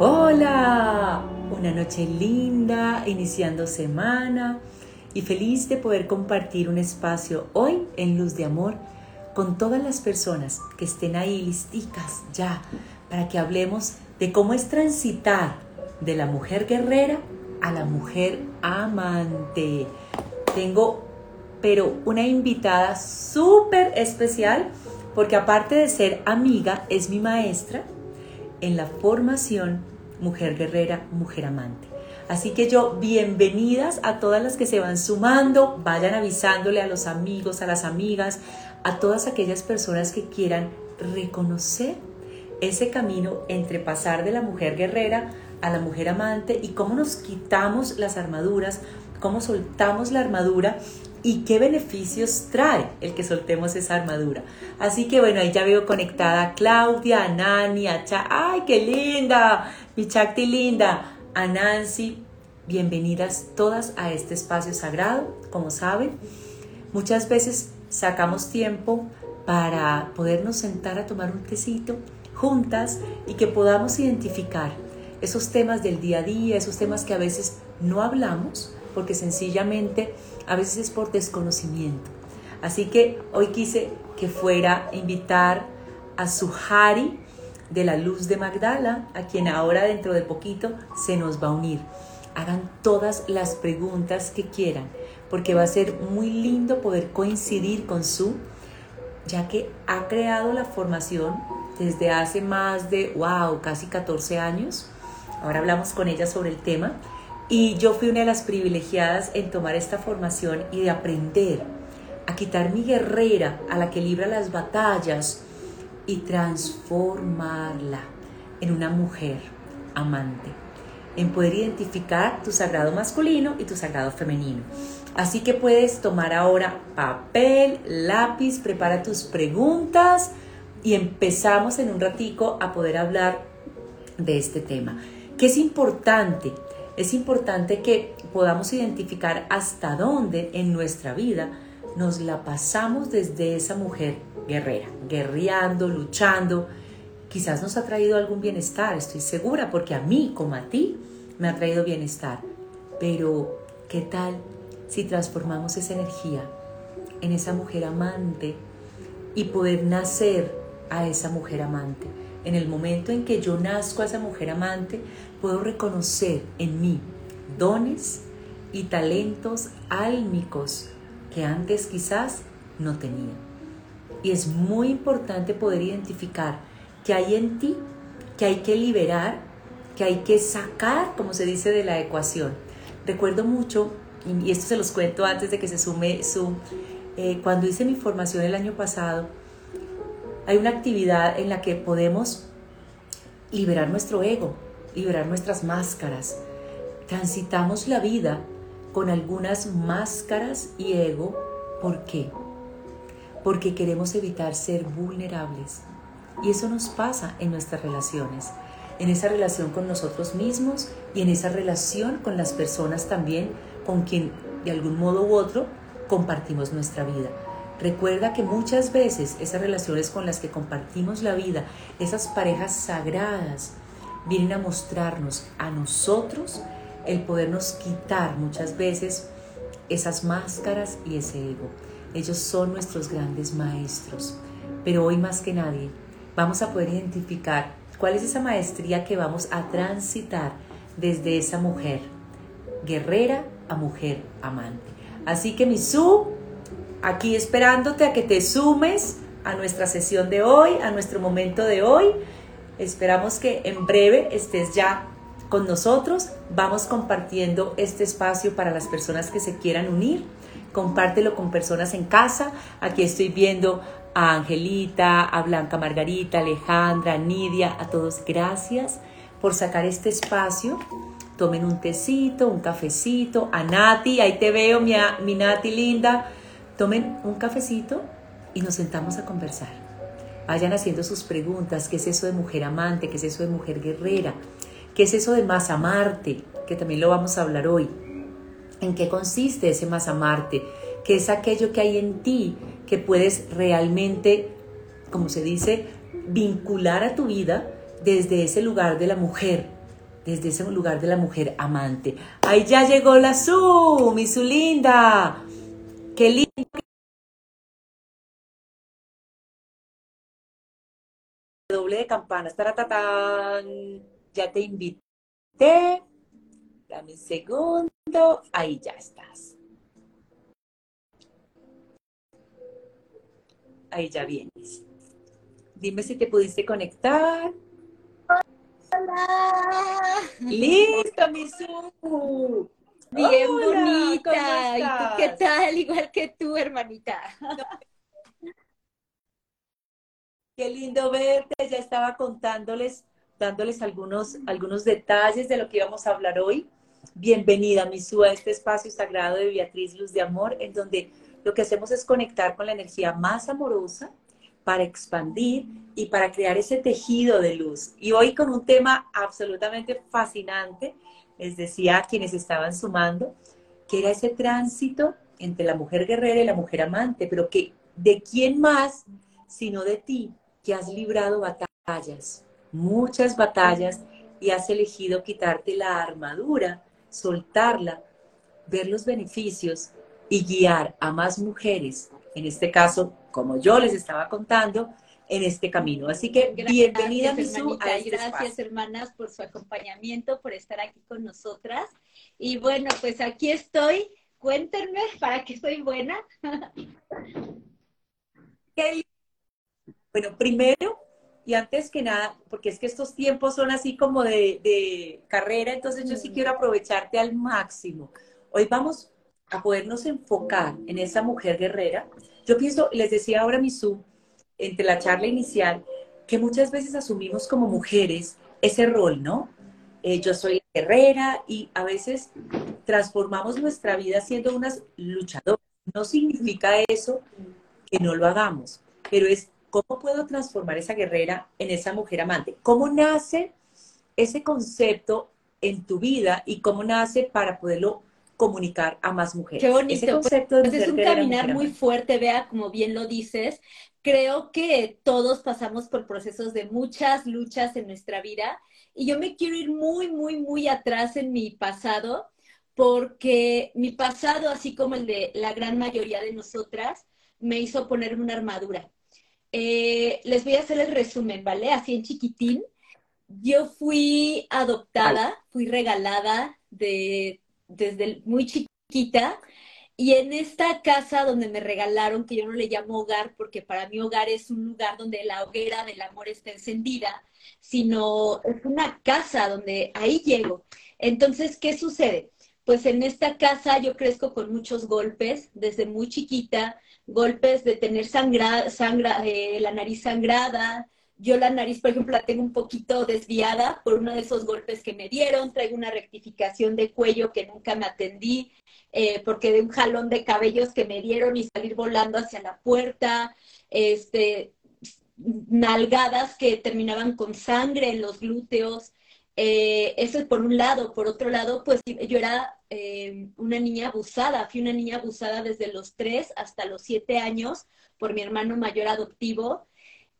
Hola, una noche linda, iniciando semana y feliz de poder compartir un espacio hoy en Luz de Amor con todas las personas que estén ahí listicas ya para que hablemos de cómo es transitar de la mujer guerrera a la mujer amante. Tengo pero una invitada súper especial porque aparte de ser amiga, es mi maestra en la formación Mujer Guerrera, Mujer Amante. Así que yo, bienvenidas a todas las que se van sumando, vayan avisándole a los amigos, a las amigas, a todas aquellas personas que quieran reconocer ese camino entre pasar de la mujer guerrera a la mujer amante y cómo nos quitamos las armaduras, cómo soltamos la armadura y qué beneficios trae el que soltemos esa armadura. Así que bueno, ahí ya veo conectada a Claudia, a Nani, a Cha, ¡ay, qué linda! Mi Chacti linda, a Nancy, bienvenidas todas a este espacio sagrado, como saben. Muchas veces sacamos tiempo para podernos sentar a tomar un tecito juntas y que podamos identificar esos temas del día a día, esos temas que a veces no hablamos, porque sencillamente a veces es por desconocimiento. Así que hoy quise que fuera invitar a Suhari de la Luz de Magdala, a quien ahora dentro de poquito se nos va a unir. Hagan todas las preguntas que quieran, porque va a ser muy lindo poder coincidir con su, ya que ha creado la formación desde hace más de, wow, casi 14 años. Ahora hablamos con ella sobre el tema y yo fui una de las privilegiadas en tomar esta formación y de aprender a quitar mi guerrera a la que libra las batallas y transformarla en una mujer amante, en poder identificar tu sagrado masculino y tu sagrado femenino. Así que puedes tomar ahora papel, lápiz, prepara tus preguntas y empezamos en un ratico a poder hablar de este tema. ¿Qué es importante? Es importante que podamos identificar hasta dónde en nuestra vida nos la pasamos desde esa mujer guerrera, guerreando, luchando. Quizás nos ha traído algún bienestar, estoy segura, porque a mí como a ti me ha traído bienestar. Pero, ¿qué tal si transformamos esa energía en esa mujer amante y poder nacer a esa mujer amante? En el momento en que yo nazco a esa mujer amante, puedo reconocer en mí dones y talentos álmicos que antes quizás no tenía. Y es muy importante poder identificar que hay en ti, que hay que liberar, que hay que sacar, como se dice, de la ecuación. Recuerdo mucho, y esto se los cuento antes de que se sume su, eh, cuando hice mi formación el año pasado, hay una actividad en la que podemos liberar nuestro ego, liberar nuestras máscaras. Transitamos la vida con algunas máscaras y ego. ¿Por qué? Porque queremos evitar ser vulnerables. Y eso nos pasa en nuestras relaciones, en esa relación con nosotros mismos y en esa relación con las personas también con quien de algún modo u otro compartimos nuestra vida. Recuerda que muchas veces esas relaciones con las que compartimos la vida, esas parejas sagradas, vienen a mostrarnos a nosotros el podernos quitar muchas veces esas máscaras y ese ego. Ellos son nuestros grandes maestros. Pero hoy más que nadie vamos a poder identificar cuál es esa maestría que vamos a transitar desde esa mujer guerrera a mujer amante. Así que mi su aquí esperándote a que te sumes a nuestra sesión de hoy, a nuestro momento de hoy. Esperamos que en breve estés ya con nosotros. Vamos compartiendo este espacio para las personas que se quieran unir. Compártelo con personas en casa. Aquí estoy viendo a Angelita, a Blanca Margarita, Alejandra, a Nidia, a todos gracias por sacar este espacio. Tomen un tecito, un cafecito. A Nati, ahí te veo, mi, mi Nati linda Tomen un cafecito y nos sentamos a conversar. Vayan haciendo sus preguntas. ¿Qué es eso de mujer amante? ¿Qué es eso de mujer guerrera? ¿Qué es eso de más amarte? Que también lo vamos a hablar hoy. ¿En qué consiste ese más amarte? ¿Qué es aquello que hay en ti que puedes realmente, como se dice, vincular a tu vida desde ese lugar de la mujer desde ese lugar de la mujer amante. Ahí ya llegó la Su, mi Su linda. Qué lindo. Doble de campanas. Taratatán. Ya te invité. Dame un segundo. Ahí ya estás. Ahí ya vienes. Dime si te pudiste conectar. Hola. Listo, mi Su. Bien Hola, bonita. ¿cómo ¿Y tú qué tal? Igual que tú, hermanita. Qué lindo verte. Ya estaba contándoles, dándoles algunos, algunos detalles de lo que íbamos a hablar hoy. Bienvenida, Misu, a este espacio sagrado de Beatriz Luz de Amor, en donde lo que hacemos es conectar con la energía más amorosa para expandir y para crear ese tejido de luz. Y hoy con un tema absolutamente fascinante, les decía a quienes estaban sumando, que era ese tránsito entre la mujer guerrera y la mujer amante, pero que de quién más sino de ti, que has librado batallas, muchas batallas, y has elegido quitarte la armadura, soltarla, ver los beneficios y guiar a más mujeres, en este caso, como yo les estaba contando, en este camino. Así que bienvenida, Misu, a este gracias, espacio. hermanas, por su acompañamiento, por estar aquí con nosotras. Y bueno, pues aquí estoy. Cuéntenme para qué soy buena. Qué. Bueno, primero, y antes que nada, porque es que estos tiempos son así como de, de carrera, entonces yo sí Mm. quiero aprovecharte al máximo. Hoy vamos a podernos enfocar en esa mujer guerrera. Yo pienso, les decía ahora Misú, entre la charla inicial, que muchas veces asumimos como mujeres ese rol, ¿no? Eh, yo soy guerrera y a veces transformamos nuestra vida siendo unas luchadoras. No significa eso que no lo hagamos, pero es cómo puedo transformar esa guerrera en esa mujer amante. ¿Cómo nace ese concepto en tu vida y cómo nace para poderlo comunicar a más mujeres? Qué bonito. Ese concepto de Pues es un guerrera, caminar muy amante. fuerte, vea, como bien lo dices. Creo que todos pasamos por procesos de muchas luchas en nuestra vida y yo me quiero ir muy, muy, muy atrás en mi pasado porque mi pasado, así como el de la gran mayoría de nosotras, me hizo ponerme una armadura. Eh, les voy a hacer el resumen, ¿vale? Así en chiquitín. Yo fui adoptada, fui regalada de, desde muy chiquita y en esta casa donde me regalaron, que yo no le llamo hogar porque para mí hogar es un lugar donde la hoguera del amor está encendida, sino es una casa donde ahí llego. Entonces, ¿qué sucede? Pues en esta casa yo crezco con muchos golpes desde muy chiquita, golpes de tener sangra, sangra, eh, la nariz sangrada. Yo la nariz, por ejemplo, la tengo un poquito desviada por uno de esos golpes que me dieron. Traigo una rectificación de cuello que nunca me atendí, eh, porque de un jalón de cabellos que me dieron y salir volando hacia la puerta, este, nalgadas que terminaban con sangre en los glúteos. Eh, eso es por un lado. Por otro lado, pues yo era eh, una niña abusada. Fui una niña abusada desde los 3 hasta los 7 años por mi hermano mayor adoptivo.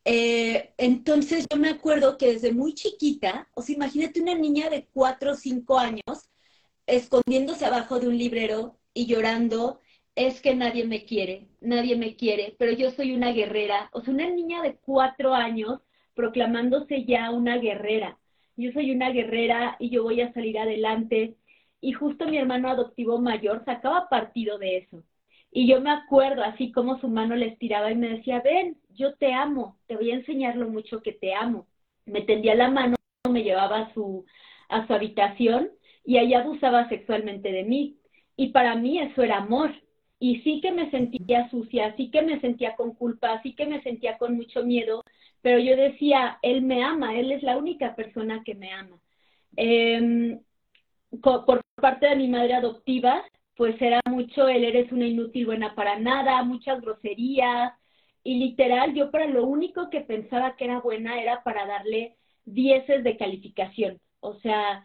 Eh, entonces yo me acuerdo que desde muy chiquita, o sea, imagínate una niña de 4 o 5 años escondiéndose abajo de un librero y llorando, es que nadie me quiere, nadie me quiere, pero yo soy una guerrera. O sea, una niña de 4 años proclamándose ya una guerrera yo soy una guerrera y yo voy a salir adelante. Y justo mi hermano adoptivo mayor sacaba partido de eso. Y yo me acuerdo así como su mano le estiraba y me decía, ven, yo te amo, te voy a enseñar lo mucho que te amo. Me tendía la mano, me llevaba a su, a su habitación y ahí abusaba sexualmente de mí. Y para mí eso era amor. Y sí que me sentía sucia, sí que me sentía con culpa, sí que me sentía con mucho miedo, pero yo decía, él me ama, él es la única persona que me ama. Eh, por parte de mi madre adoptiva, pues era mucho, él eres una inútil buena para nada, muchas groserías, y literal, yo para lo único que pensaba que era buena era para darle dieces de calificación. O sea,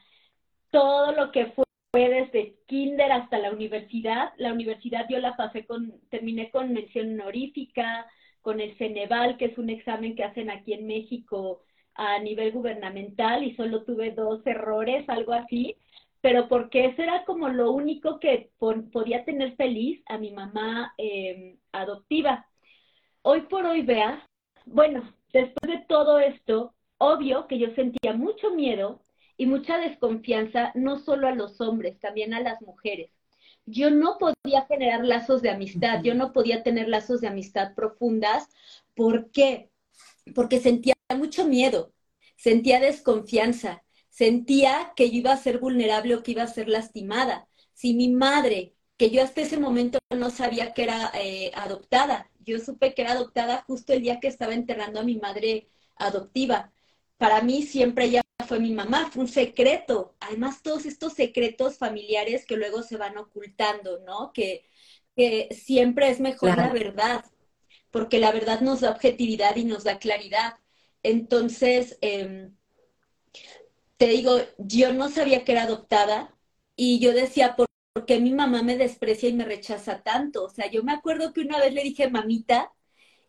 todo lo que fue desde kinder hasta la universidad, la universidad yo la pasé con, terminé con mención honorífica, con el Ceneval, que es un examen que hacen aquí en México a nivel gubernamental y solo tuve dos errores, algo así, pero porque eso era como lo único que podía tener feliz a mi mamá em, adoptiva. Hoy por hoy, vea, bueno, después de todo esto, obvio que yo sentía mucho miedo y mucha desconfianza, no solo a los hombres, también a las mujeres. Yo no podía generar lazos de amistad, yo no podía tener lazos de amistad profundas. ¿Por qué? Porque sentía mucho miedo, sentía desconfianza, sentía que yo iba a ser vulnerable o que iba a ser lastimada. Si mi madre, que yo hasta ese momento no sabía que era eh, adoptada, yo supe que era adoptada justo el día que estaba enterrando a mi madre adoptiva. Para mí siempre ella fue mi mamá, fue un secreto. Además, todos estos secretos familiares que luego se van ocultando, ¿no? Que, siempre es mejor la verdad, porque la verdad nos da objetividad y nos da claridad. Entonces, em, te digo, yo no sabía que era adoptada y yo decía, ¿por qué mi mamá me desprecia y me rechaza tanto? O sea, yo me acuerdo que una vez le dije mamita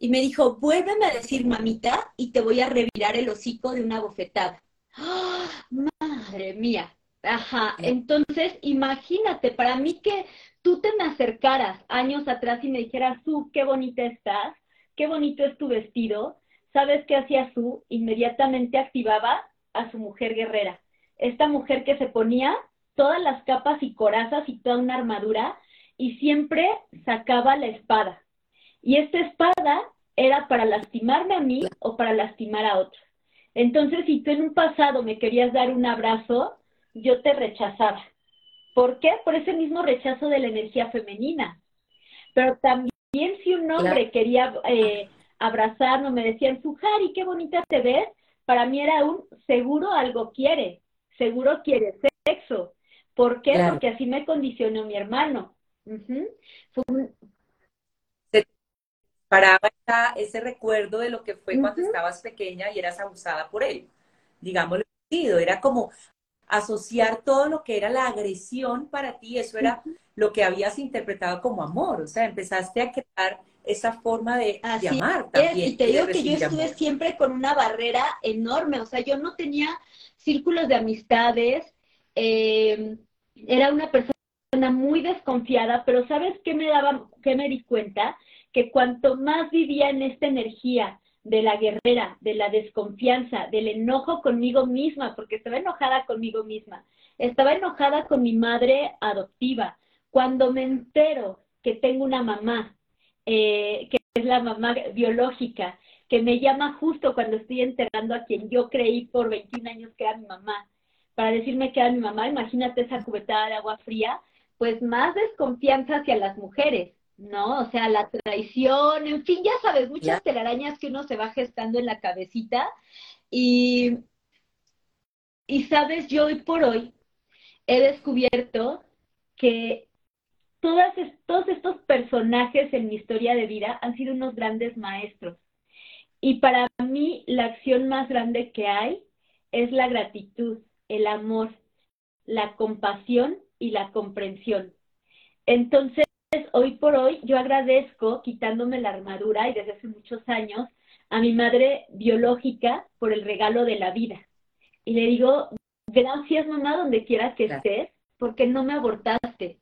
y me dijo, vuélveme a decir mamita y te voy a revirar el hocico de una bofetada. ¡Ah! Madre mía. Ajá, entonces imagínate, para mí que tú te me acercaras años atrás y me dijeras, Su, qué bonita estás, qué bonito es tu vestido, ¿sabes qué hacía Su? Inmediatamente activaba a su mujer guerrera. Esta mujer que se ponía todas las capas y corazas y toda una armadura y siempre sacaba la espada. Y esta espada era para lastimarme a mí o para lastimar a otros. Entonces, si tú en un pasado me querías dar un abrazo, yo te rechazaba. ¿Por qué? Por ese mismo rechazo de la energía femenina. Pero también si un hombre quería eh, abrazarme, me decían, Sujari, qué bonita te ves, para mí era un seguro algo quiere, seguro quiere sexo. ¿Por qué? Porque así me condicionó mi hermano. Paraba ese recuerdo de lo que fue cuando estabas pequeña y eras abusada por él. Digámoslo, era como asociar todo lo que era la agresión para ti, eso era lo que habías interpretado como amor, o sea, empezaste a crear esa forma de amar también. Y te digo que yo estuve siempre con una barrera enorme, o sea, yo no tenía círculos de amistades, eh, era una persona muy desconfiada, pero ¿sabes qué me daba, qué me di cuenta? Que cuanto más vivía en esta energía de la guerrera, de la desconfianza, del enojo conmigo misma, porque estaba enojada conmigo misma, estaba enojada con mi madre adoptiva. Cuando me entero que tengo una mamá, eh, que es la mamá biológica, que me llama justo cuando estoy enterrando a quien yo creí por 21 años que era mi mamá, para decirme que era mi mamá, imagínate esa cubetada de agua fría, pues más desconfianza hacia las mujeres, ¿no? O sea, la traición, en fin, ya sabes, muchas telarañas que uno se va gestando en la cabecita y, y sabes, yo hoy por hoy he descubierto que todas, todos estos personajes en mi historia de vida han sido unos grandes maestros. Y para mí la acción más grande que hay es la gratitud, el amor, la compasión y la comprensión. Entonces, hoy por hoy yo agradezco quitándome la armadura y desde hace muchos años a mi madre biológica por el regalo de la vida. Y le digo, gracias mamá donde quiera que estés, porque no me abortaste,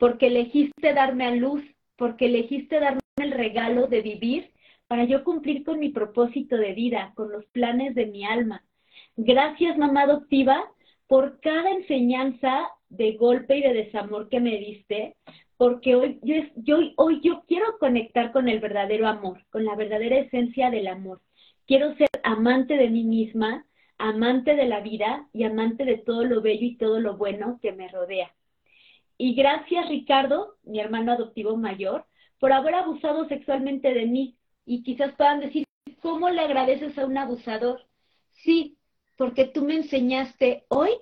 porque elegiste darme a luz, porque elegiste darme el regalo de vivir para yo cumplir con mi propósito de vida, con los planes de mi alma. Gracias, mamá adoptiva, por cada enseñanza de golpe y de desamor que me diste, porque hoy yo, yo, quiero conectar con el verdadero amor, con la verdadera esencia del amor. Quiero ser amante de mí misma, amante de la vida y amante de todo lo bello y todo lo bueno que me rodea. Y gracias, Ricardo, mi hermano adoptivo mayor, por haber abusado sexualmente de mí. Y quizás puedan decir, ¿cómo le agradeces a un abusador? Sí, porque tú me enseñaste hoy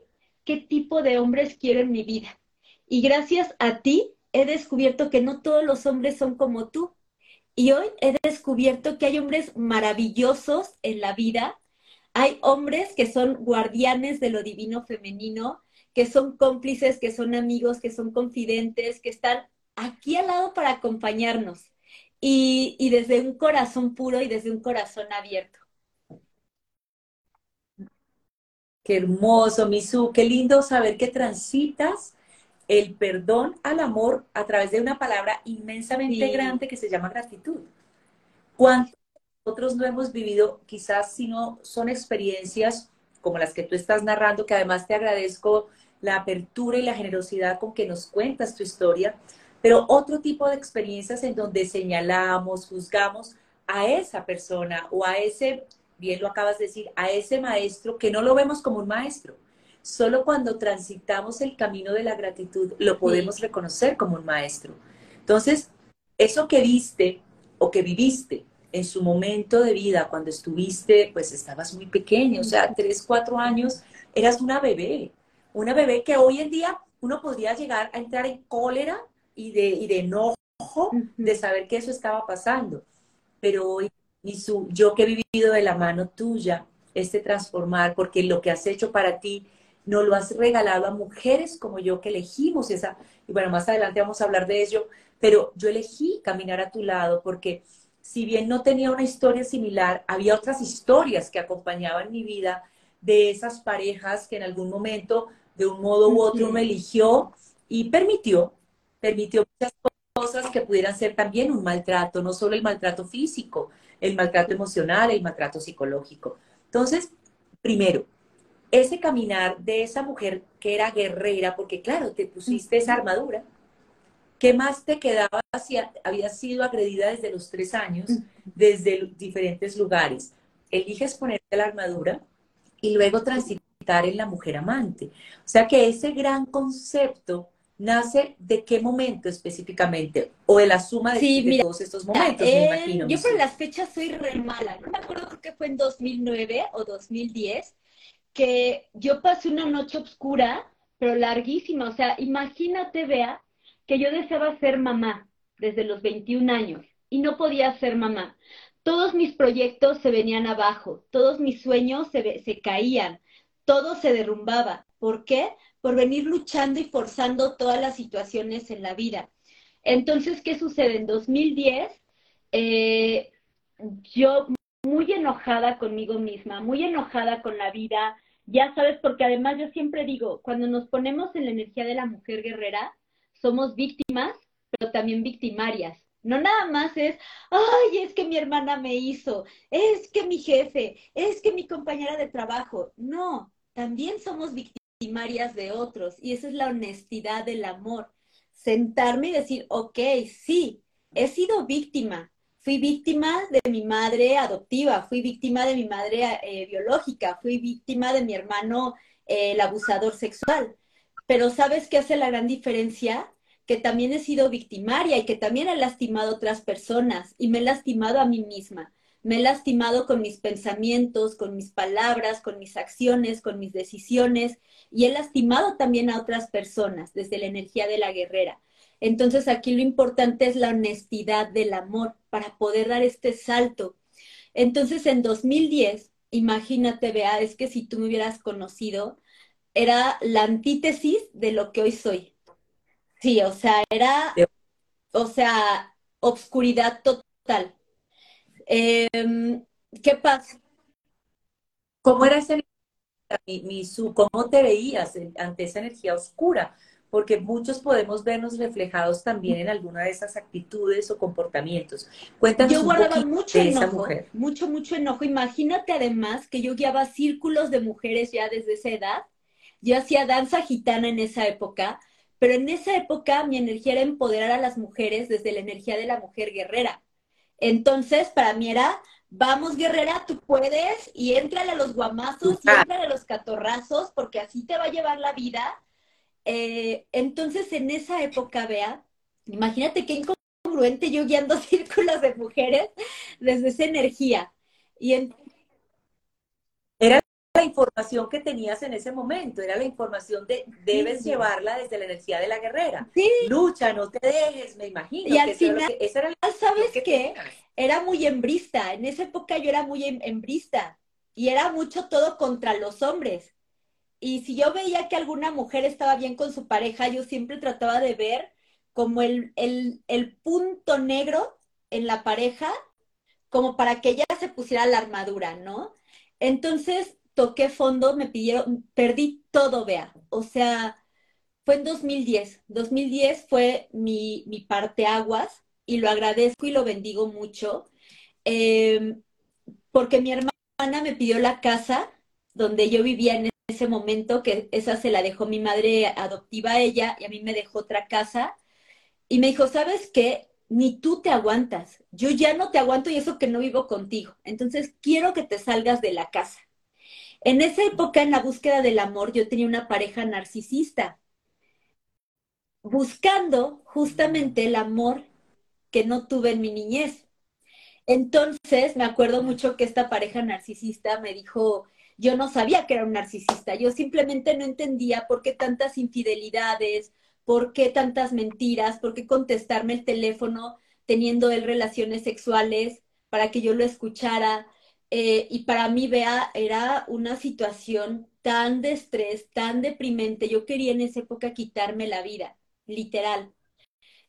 qué tipo de hombres quiero en mi vida. Y gracias a ti he descubierto que no todos los hombres son como tú. Y hoy he descubierto que hay hombres maravillosos en la vida. Hay hombres que son guardianes de lo divino femenino que son cómplices, que son amigos, que son confidentes, que están aquí al lado para acompañarnos y, desde un corazón puro y desde un corazón abierto. Qué hermoso, Misu. Qué lindo saber que transitas el perdón al amor a través de una palabra inmensamente grande que se llama gratitud. ¿Cuántos nosotros no hemos vivido, quizás si no son experiencias como las que tú estás narrando, que además te agradezco la apertura y la generosidad con que nos cuentas tu historia, pero otro tipo de experiencias en donde señalamos, juzgamos a esa persona o a ese, bien lo acabas de decir, a ese maestro que no lo vemos como un maestro. Solo cuando transitamos el camino de la gratitud lo podemos reconocer como un maestro. Entonces, eso que viste o que viviste en su momento de vida, cuando estuviste, pues estabas muy pequeño, o sea, tres, cuatro años, eras una bebé, una bebé que hoy en día uno podría llegar a entrar en cólera y de, y de enojo de saber que eso estaba pasando. Pero hoy, su yo que he vivido de la mano tuya, este transformar, porque lo que has hecho para ti, no lo has regalado a mujeres como yo que elegimos esa, y bueno, más adelante vamos a hablar de ello, pero yo elegí caminar a tu lado porque si bien no tenía una historia similar, había otras historias que acompañaban mi vida de esas parejas que en algún momento, de un modo u otro, me eligió y permitió, permitió muchas cosas que pudieran ser también un maltrato, no solo el maltrato físico, el maltrato emocional, el maltrato psicológico. Entonces, primero, ese caminar de esa mujer que era guerrera, porque claro, te pusiste esa armadura, ¿Qué más te quedaba si habías sido agredida desde los tres años, desde diferentes lugares? Eliges ponerte la armadura y luego transitar en la mujer amante. O sea que ese gran concepto nace de qué momento específicamente o de la suma de, todos estos momentos, me imagino. Yo por las fechas soy re mala. No me acuerdo, creo que fue en 2009 o 2010 que yo pasé una noche oscura, pero larguísima. O sea, imagínate, vea, que yo deseaba ser mamá desde los 21 años y no podía ser mamá. Todos mis proyectos se venían abajo, todos mis sueños se, caían, todo se derrumbaba. ¿Por qué? Por venir luchando y forzando todas las situaciones en la vida. Entonces, ¿qué sucede? En 2010, eh, yo muy enojada conmigo misma, muy enojada con la vida, ya sabes, porque además yo siempre digo, cuando nos ponemos en la energía de la mujer guerrera, somos víctimas, pero también victimarias. No nada más es, ay, es que mi hermana me hizo, es que mi jefe, es que mi compañera de trabajo. No, también somos victimarias de otros y esa es la honestidad del amor. Sentarme y decir, ok, sí, he sido víctima. Fui víctima de mi madre adoptiva, fui víctima de mi madre eh, biológica, fui víctima de mi hermano, eh, el abusador sexual pero ¿sabes qué hace la gran diferencia? Que también he sido victimaria y que también he lastimado a otras personas y me he lastimado a mí misma. Me he lastimado con mis pensamientos, con mis palabras, con mis acciones, con mis decisiones y he lastimado también a otras personas desde la energía de la guerrera. Entonces aquí lo importante es la honestidad del amor para poder dar este salto. Entonces en 2010, imagínate, vea, es que si tú me hubieras conocido, era la antítesis de lo que hoy soy. Sí, o sea, era, o sea, obscuridad total. Em, ¿Qué pasa? ¿Cómo era esa mi, cómo te veías ante esa energía oscura? Porque muchos podemos vernos reflejados también en alguna de esas actitudes o comportamientos. Cuéntanos yo guardaba mucho enojo, mucho, mucho enojo. Imagínate además que yo guiaba círculos de mujeres ya desde esa edad yo hacía danza gitana en esa época, pero en esa época mi energía era empoderar a las mujeres desde la energía de la mujer guerrera. Entonces, para mí era, vamos guerrera, tú puedes, y entrale a los guamazos, y entrale a los catorrazos, porque así te va a llevar la vida. Eh, entonces, en esa época, vea, imagínate qué incongruente yo guiando círculos de mujeres desde esa energía. Y en, la información que tenías en ese momento, era la información de debes llevarla desde la energía de la guerrera. Lucha, no te dejes, me imagino. Y al final, era ¿sabes qué? Era muy hembrista, en esa época yo era muy hembrista y era mucho todo contra los hombres. Y si yo veía que alguna mujer estaba bien con su pareja, yo siempre trataba de ver como el, el, el punto negro en la pareja, como para que ella se pusiera la armadura, ¿no? Entonces, toqué fondo, me pidieron, perdí todo, vea. O sea, fue en 2010. 2010 fue mi, mi parteaguas y lo agradezco y lo bendigo mucho. Em, porque mi hermana me pidió la casa donde yo vivía en ese momento, que esa se la dejó mi madre adoptiva a ella y a mí me dejó otra casa. Y me dijo, ¿sabes qué? Ni tú te aguantas. Yo ya no te aguanto y eso que no vivo contigo. Entonces quiero que te salgas de la casa. En esa época, en la búsqueda del amor, yo tenía una pareja narcisista, buscando justamente el amor que no tuve en mi niñez. Entonces, me acuerdo mucho que esta pareja narcisista me dijo, yo no sabía que era un narcisista, yo simplemente no entendía por qué tantas infidelidades, por qué tantas mentiras, por qué contestarme el teléfono teniendo él relaciones sexuales para que yo lo escuchara. Eh, y para mí, vea, era una situación tan de estrés, tan deprimente. Yo quería en esa época quitarme la vida, literal.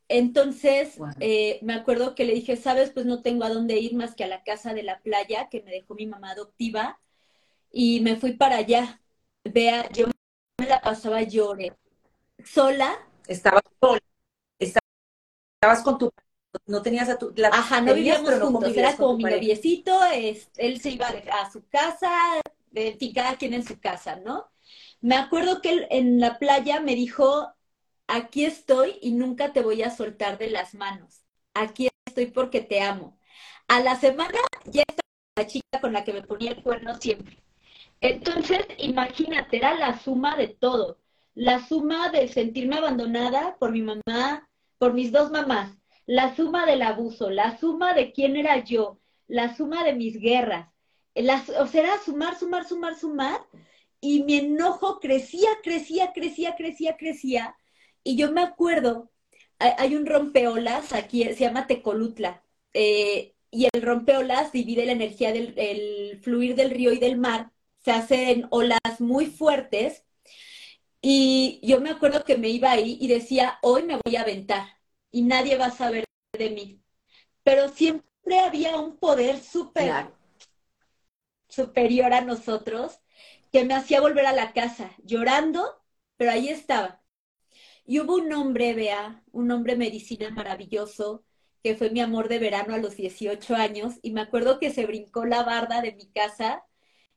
Entonces, eh, me acuerdo que le dije, sabes, pues no tengo a dónde ir más que a la casa de la playa que me dejó mi mamá adoptiva y me fui para allá. Vea, yo me la pasaba lloré, sola. Estabas sola, estabas con tu no tenías a tu la, ajá no vivíamos juntos era como mi noviecito él se iba a su casa de cada quien en su casa no me acuerdo que él en la playa me dijo aquí estoy y nunca te voy a soltar de las manos. Aquí estoy porque te amo. A la semana ya estaba la chica con la que me ponía el cuerno siempre. Entonces, imagínate, era la suma de todo. La suma de sentirme abandonada por mi mamá, por mis dos mamás. La suma del abuso, la suma de quién era yo, la suma de mis guerras. o sea, era sumar, sumar, sumar, sumar. Y mi enojo crecía, crecía, crecía, crecía, crecía y yo me acuerdo, hay, un rompeolas aquí, se llama Tecolutla, eh, y el rompeolas divide la energía del fluir del río y del mar, se hacen olas muy fuertes, y yo me acuerdo que me iba ahí y decía, hoy me voy a aventar, y nadie va a saber de mí. Pero siempre había un poder súper superior a nosotros que me hacía volver a la casa llorando, pero ahí estaba. Y hubo un hombre, vea, un hombre medicina maravilloso, que fue mi amor de verano a los 18 años, y me acuerdo que se brincó la barda de mi casa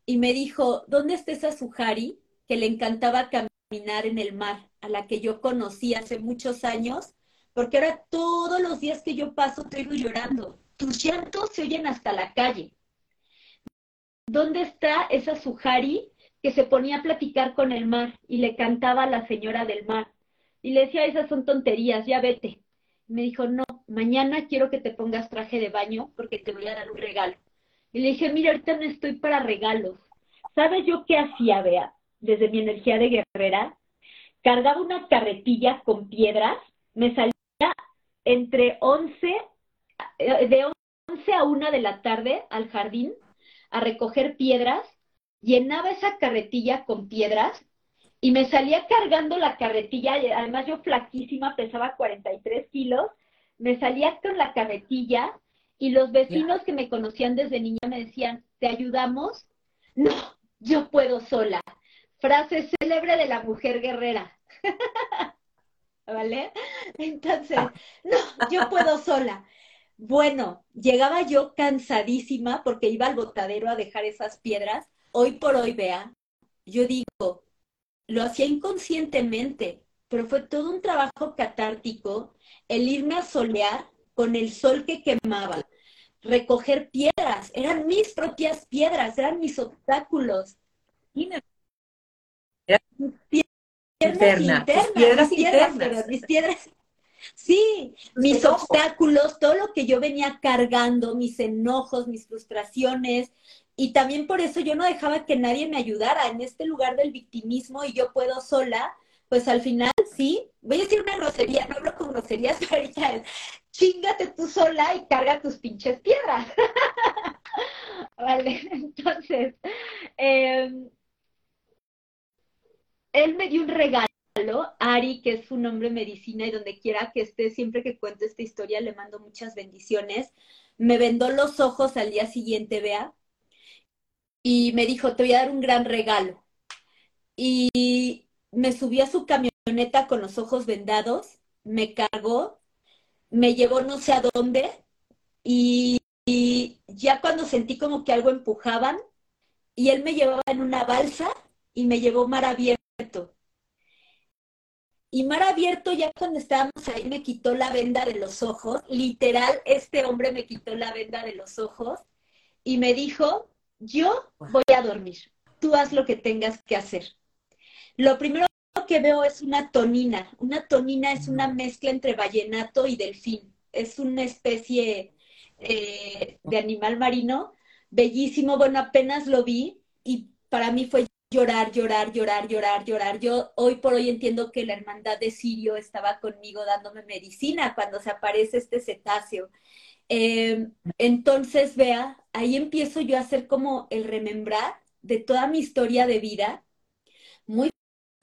y me dijo, ¿dónde está esa Sujari que le encantaba caminar en el mar, a la que yo conocí hace muchos años? Porque ahora todos los días que yo paso te oigo llorando. Tus llantos se oyen hasta la calle. ¿Dónde está esa Sujari que se ponía a platicar con el mar y le cantaba a la señora del mar? Y le decía, esas son tonterías, ya vete. me dijo, no, mañana quiero que te pongas traje de baño porque te voy a dar un regalo. Y le dije, mira, ahorita no estoy para regalos. ¿Sabes yo qué hacía, Bea? Desde mi energía de guerrera, cargaba una carretilla con piedras, me salía entre 11, eh, de 11 a 1 de la tarde al jardín a recoger piedras, llenaba esa carretilla con piedras y me salía cargando la carretilla, además yo flaquísima, pesaba 43 kilos, me salía con la carretilla y los vecinos que me conocían desde niña me decían, ¿te ayudamos? No, yo puedo sola. Frase célebre de la mujer guerrera. ¿Vale? Entonces, no, yo puedo sola. Bueno, llegaba yo cansadísima porque iba al botadero a dejar esas piedras. Hoy por hoy, vea, yo digo, lo hacía inconscientemente, pero fue todo un trabajo catártico el irme a solear con el sol que quemaba, recoger piedras, eran mis propias piedras, eran mis obstáculos. Eran piedras internas, mis piedras Sí, mis obstáculos, todo lo que yo venía cargando, mis enojos, mis frustraciones, y también por eso yo no dejaba que nadie me ayudara en este lugar del victimismo y yo puedo sola, pues al final sí, voy a decir una grosería, no hablo con groserías, pero ahorita es, chingate tú sola y carga tus pinches piedras. vale, entonces, em, él me dio un regalo. Ari, que es un hombre medicina y donde quiera que esté, siempre que cuento esta historia le mando muchas bendiciones. Me vendó los ojos al día siguiente, vea, y me dijo, te voy a dar un gran regalo. Y me subí a su camioneta con los ojos vendados, me cargó, me llevó no sé a dónde y, ya cuando sentí como que algo empujaban y él me llevaba en una balsa y me llevó mar. Y mar abierto, ya cuando estábamos ahí, me quitó la venda de los ojos. Literal, este hombre me quitó la venda de los ojos y me dijo, yo voy a dormir, tú haz lo que tengas que hacer. Lo primero que veo es una tonina. Una tonina es una mezcla entre vallenato y delfín. Es una especie eh, de animal marino bellísimo. Bueno, apenas lo vi y para mí fue llorar, llorar, llorar, llorar, llorar. Yo hoy por hoy entiendo que la hermandad de Sirio estaba conmigo dándome medicina cuando se aparece este cetáceo. Em, entonces, vea, ahí empiezo yo a hacer como el remembrar de toda mi historia de vida, muy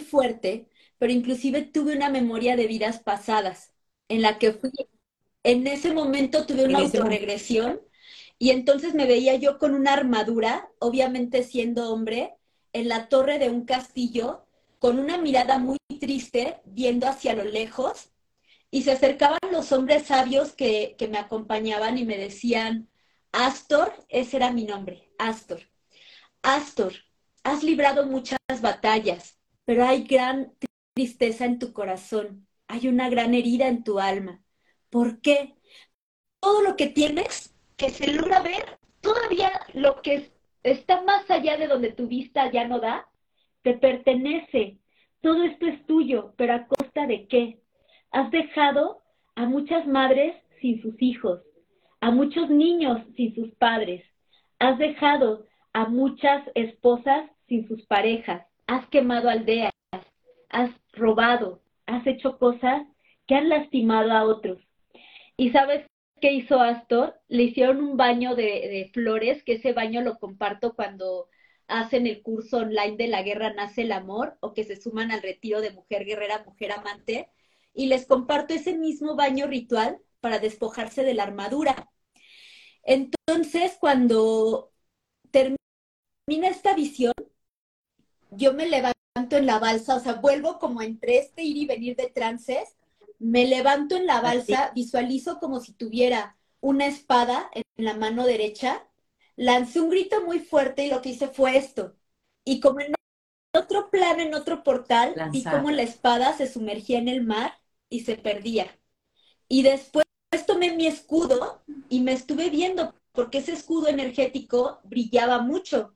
fuerte, pero inclusive tuve una memoria de vidas pasadas, en la que fui, en ese momento tuve una autorregresión y entonces me veía yo con una armadura, obviamente siendo hombre, en la torre de un castillo con una mirada muy triste, viendo hacia lo lejos, y se acercaban los hombres sabios que, que me acompañaban y me decían, Astor, ese era mi nombre, Astor. Astor, has librado muchas batallas, pero hay gran tristeza en tu corazón, hay una gran herida en tu alma. ¿Por qué? Todo lo que tienes, que se logra ver, todavía lo que está más allá de donde tu vista ya no da, te pertenece. Todo esto es tuyo, pero ¿a costa de qué? Has dejado a muchas madres sin sus hijos, a muchos niños sin sus padres, has dejado a muchas esposas sin sus parejas, has quemado aldeas, has robado, has hecho cosas que han lastimado a otros. Y sabes ¿Qué hizo Astor? Le hicieron un baño de, flores, que ese baño lo comparto cuando hacen el curso online de La Guerra Nace el Amor o que se suman al retiro de Mujer Guerrera, Mujer Amante. Y les comparto ese mismo baño ritual para despojarse de la armadura. Entonces, cuando termina esta visión, yo me levanto en la balsa, o sea, vuelvo como entre este ir y venir de trances me levanto en la balsa, visualizo como si tuviera una espada en la mano derecha, lancé un grito muy fuerte y lo que hice fue esto. Y como en otro plano, en otro portal, vi como la espada se sumergía en el mar y se perdía. Y después tomé mi escudo y me estuve viendo porque ese escudo energético brillaba mucho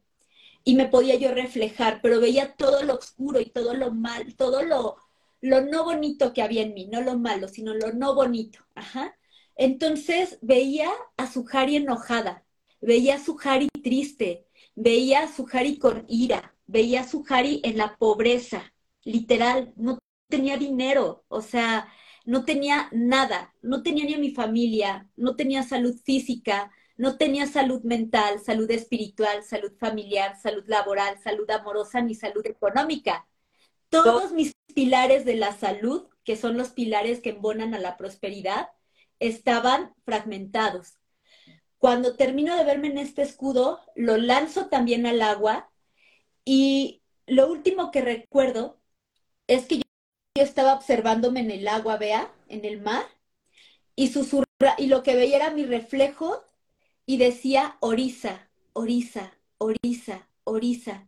y me podía yo reflejar, pero veía todo lo oscuro y todo lo mal, todo lo, lo no bonito que había en mí, no lo malo, sino lo no bonito. Ajá. Entonces veía a su Sujari enojada, veía a su Sujari triste, veía a su Sujari con ira, veía a su Sujari en la pobreza, literal, no tenía dinero, o sea, no tenía nada, no tenía ni a mi familia, no tenía salud física, no tenía salud mental, salud espiritual, salud familiar, salud laboral, salud amorosa, ni salud económica. Todos mis pilares de la salud, que son los pilares que embonan a la prosperidad, estaban fragmentados. Cuando termino de verme en este escudo, lo lanzo también al agua y lo último que recuerdo es que yo, estaba observándome en el agua, vea, en el mar, y susurra, y lo que veía era mi reflejo y decía Orisa, Orisa, Orisa, Orisa.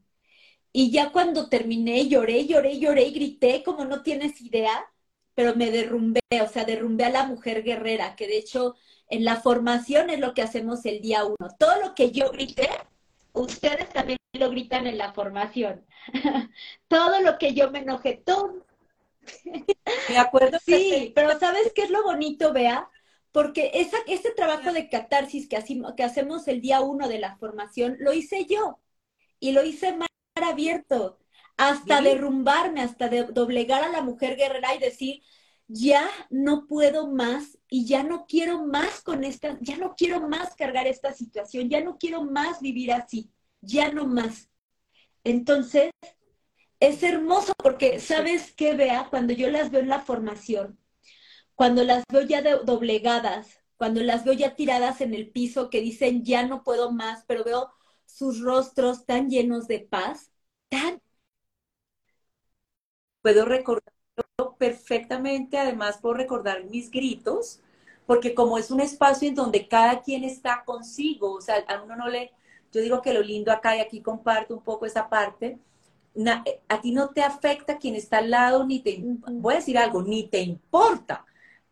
Y ya cuando terminé, lloré, lloré, lloré y grité como no tienes idea, pero me derrumbé, o sea, derrumbé a la mujer guerrera, que de hecho en la formación es lo que hacemos el día uno. Todo lo que yo grité, ustedes también lo gritan en la formación. todo lo que yo me enojé, todo. Me acuerdo. sí, pero ¿sabes qué es lo bonito, Bea? Porque esa, ese trabajo de catarsis que, que hacemos el día uno de la formación, lo hice yo. Y lo hice mal abierto, hasta derrumbarme, hasta de doblegar a la mujer guerrera y decir, ya no puedo más y ya no quiero más con esta, ya no quiero más cargar esta situación, ya no quiero más vivir así, ya no más. Entonces, es hermoso porque, ¿sabes qué, vea Cuando yo las veo en la formación, cuando las veo ya doblegadas, cuando las veo ya tiradas en el piso que dicen, ya no puedo más, pero veo sus rostros tan llenos de paz, tan... Puedo recordarlo perfectamente, además puedo recordar mis gritos, porque como es un espacio en donde cada quien está consigo, o sea, a uno no le, yo digo que lo lindo acá y aquí comparto un poco esa parte, a ti no te afecta quien está al lado, ni te, voy a decir algo, ni te importa.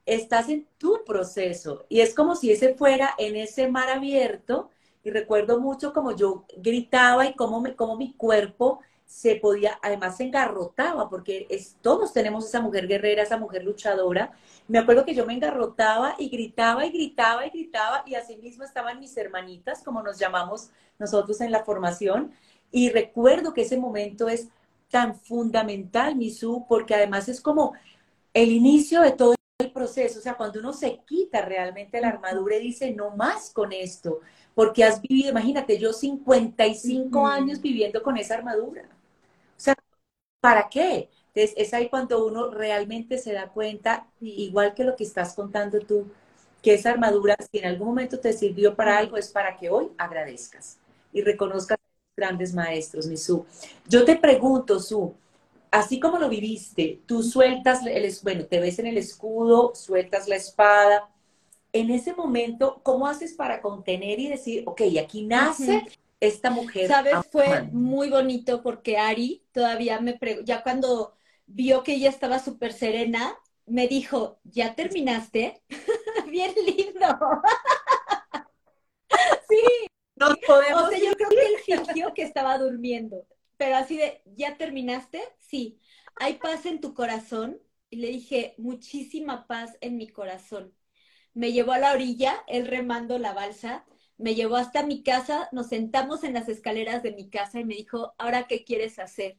Estás en tu proceso y es como si ese fuera en ese mar abierto y recuerdo mucho como yo gritaba y cómo, me, cómo mi cuerpo se podía, además se engarrotaba, porque es, todos tenemos esa mujer guerrera, esa mujer luchadora. Me acuerdo que yo me engarrotaba y gritaba y gritaba y gritaba y así mismo estaban mis hermanitas, como nos llamamos nosotros en la formación, y recuerdo que ese momento es tan fundamental, Misu, porque además es como el inicio de todo el proceso. O sea, cuando uno se quita realmente la armadura y dice, no más con esto, porque has vivido, imagínate, yo 55 años viviendo con esa armadura. O sea, ¿para qué? Entonces, es ahí cuando uno realmente se da cuenta, igual que lo que estás contando tú, que esa armadura, si en algún momento te sirvió para algo, es para que hoy agradezcas y reconozcas grandes maestros, mi Su. Yo te pregunto, Su, así como lo viviste, tú sueltas, el, bueno, te ves en el escudo, sueltas la espada. En ese momento, ¿cómo haces para contener y decir, ok, aquí nace esta mujer? Sabes, fue muy bonito porque Ari todavía me preguntó, ya cuando vio que ella estaba súper serena, me dijo, ¿ya terminaste? Bien lindo. sí, o sea, yo creo que él fingió que estaba durmiendo, pero así de, ¿ya terminaste? Sí. ¿Hay paz en tu corazón? Y le dije, muchísima paz en mi corazón. Me llevó a la orilla, él remando la balsa, me llevó hasta mi casa, nos sentamos en las escaleras de mi casa y me dijo, ¿ahora qué quieres hacer?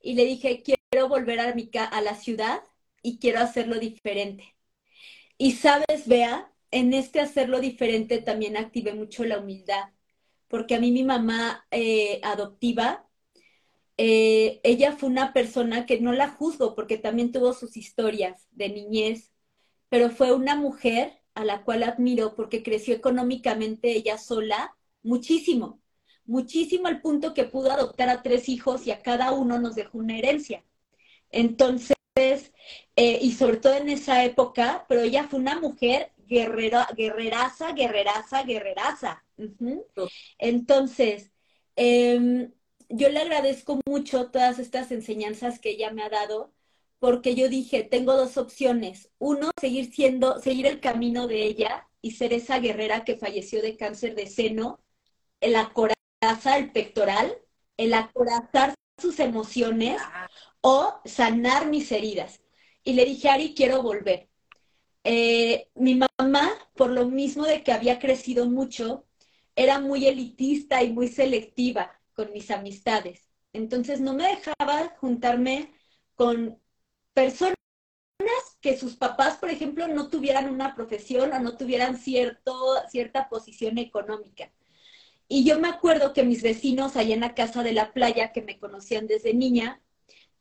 Y le dije, quiero volver a, mi a la ciudad y quiero hacerlo diferente. Y sabes, Bea, en este hacerlo diferente también activé mucho la humildad porque a mí mi mamá eh, adoptiva, eh, ella fue una persona que no la juzgo porque también tuvo sus historias de niñez, pero fue una mujer a la cual admiro porque creció económicamente ella sola muchísimo, muchísimo al punto que pudo adoptar a tres hijos y a cada uno nos dejó una herencia. Entonces, eh, y sobre todo en esa época, pero ella fue una mujer guerrera, guerreraza, guerreraza, guerreraza. Entonces, em, yo le agradezco mucho todas estas enseñanzas que ella me ha dado, porque yo dije, tengo dos opciones. Uno, seguir siendo, seguir el camino de ella y ser esa guerrera que falleció de cáncer de seno, el acoraza, el pectoral, el acorazar sus emociones o sanar mis heridas. Y le dije, Ari, quiero volver. Eh, mi mamá, por lo mismo de que había crecido mucho, era muy elitista y muy selectiva con mis amistades. Entonces no me dejaba juntarme con personas que sus papás, por ejemplo, no tuvieran una profesión o no tuvieran cierto, cierta posición económica. Y yo me acuerdo que mis vecinos allá en la casa de la playa, que me conocían desde niña,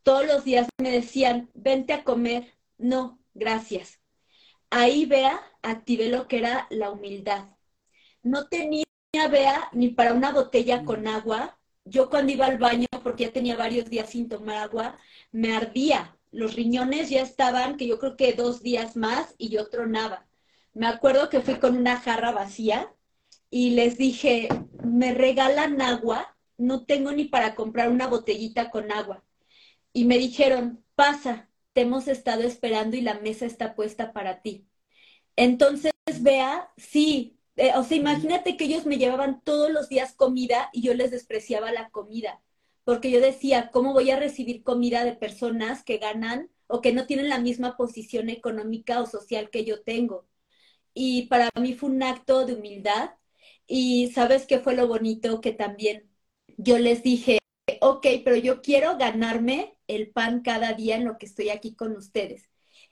todos los días me decían, vente a comer. No, gracias ahí vea, activé lo que era la humildad. No tenía, vea, ni para una botella con agua. Yo cuando iba al baño, porque ya tenía varios días sin tomar agua, me ardía. Los riñones ya estaban, que yo creo que dos días más, y yo tronaba. Me acuerdo que fui con una jarra vacía y les dije, me regalan agua, no tengo ni para comprar una botellita con agua. Y me dijeron, pasa, te hemos estado esperando y la mesa está puesta para ti. Entonces, vea, sí, eh, o sea, imagínate que ellos me llevaban todos los días comida y yo les despreciaba la comida, porque yo decía, ¿cómo voy a recibir comida de personas que ganan o que no tienen la misma posición económica o social que yo tengo? Y para mí fue un acto de humildad y sabes qué fue lo bonito que también yo les dije, ok, pero yo quiero ganarme el pan cada día en lo que estoy aquí con ustedes.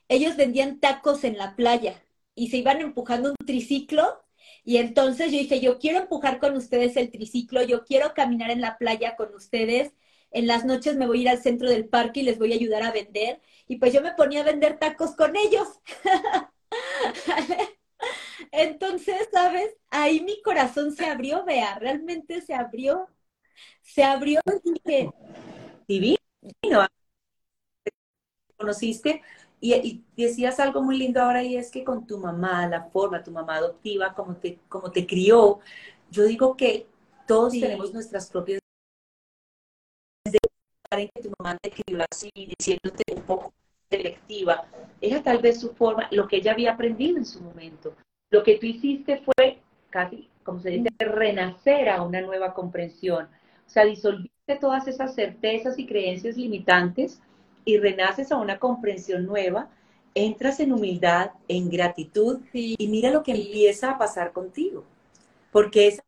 Ellos vendían tacos en la playa y se iban empujando un triciclo y entonces yo dije, yo quiero empujar con ustedes el triciclo, yo quiero caminar en la playa con ustedes, en las noches me voy a ir al centro del parque y les voy a ayudar a vender. Y pues yo me ponía a vender tacos con ellos. Entonces, ¿sabes? Ahí mi corazón se abrió, vea, realmente se abrió. Se abrió y dije... Divino. Conociste y, decías algo muy lindo ahora y es que con tu mamá, la forma, tu mamá adoptiva, como te, como te crió, yo digo que todos tenemos nuestras propias en que tu mamá te crió así, diciéndote un poco selectiva, era tal vez su forma, lo que ella había aprendido en su momento. Lo que tú hiciste fue casi, como se dice, renacer a una nueva comprensión. O sea, disolviste todas esas certezas y creencias limitantes y renaces a una comprensión nueva, entras en humildad, en gratitud y mira lo que empieza a pasar contigo. Porque esa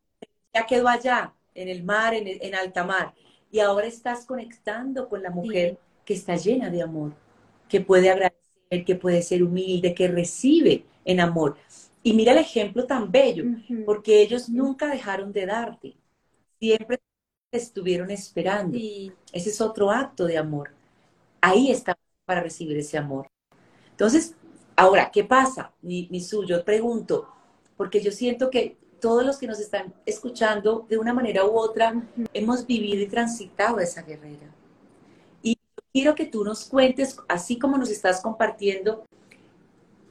ya quedó allá, en el mar, en, en alta mar, y ahora estás conectando con la mujer que está llena de amor que puede agradecer, que puede ser humilde, que recibe en amor. Y mira el ejemplo tan bello, porque ellos nunca dejaron de darte, siempre estuvieron esperando. Ese es otro acto de amor. Ahí está para recibir ese amor. Entonces, ahora, ¿qué pasa? Mi, mi suyo, pregunto, porque yo siento que todos los que nos están escuchando, de una manera u otra, hemos vivido y transitado esa guerrera quiero que tú nos cuentes, así como nos estás compartiendo,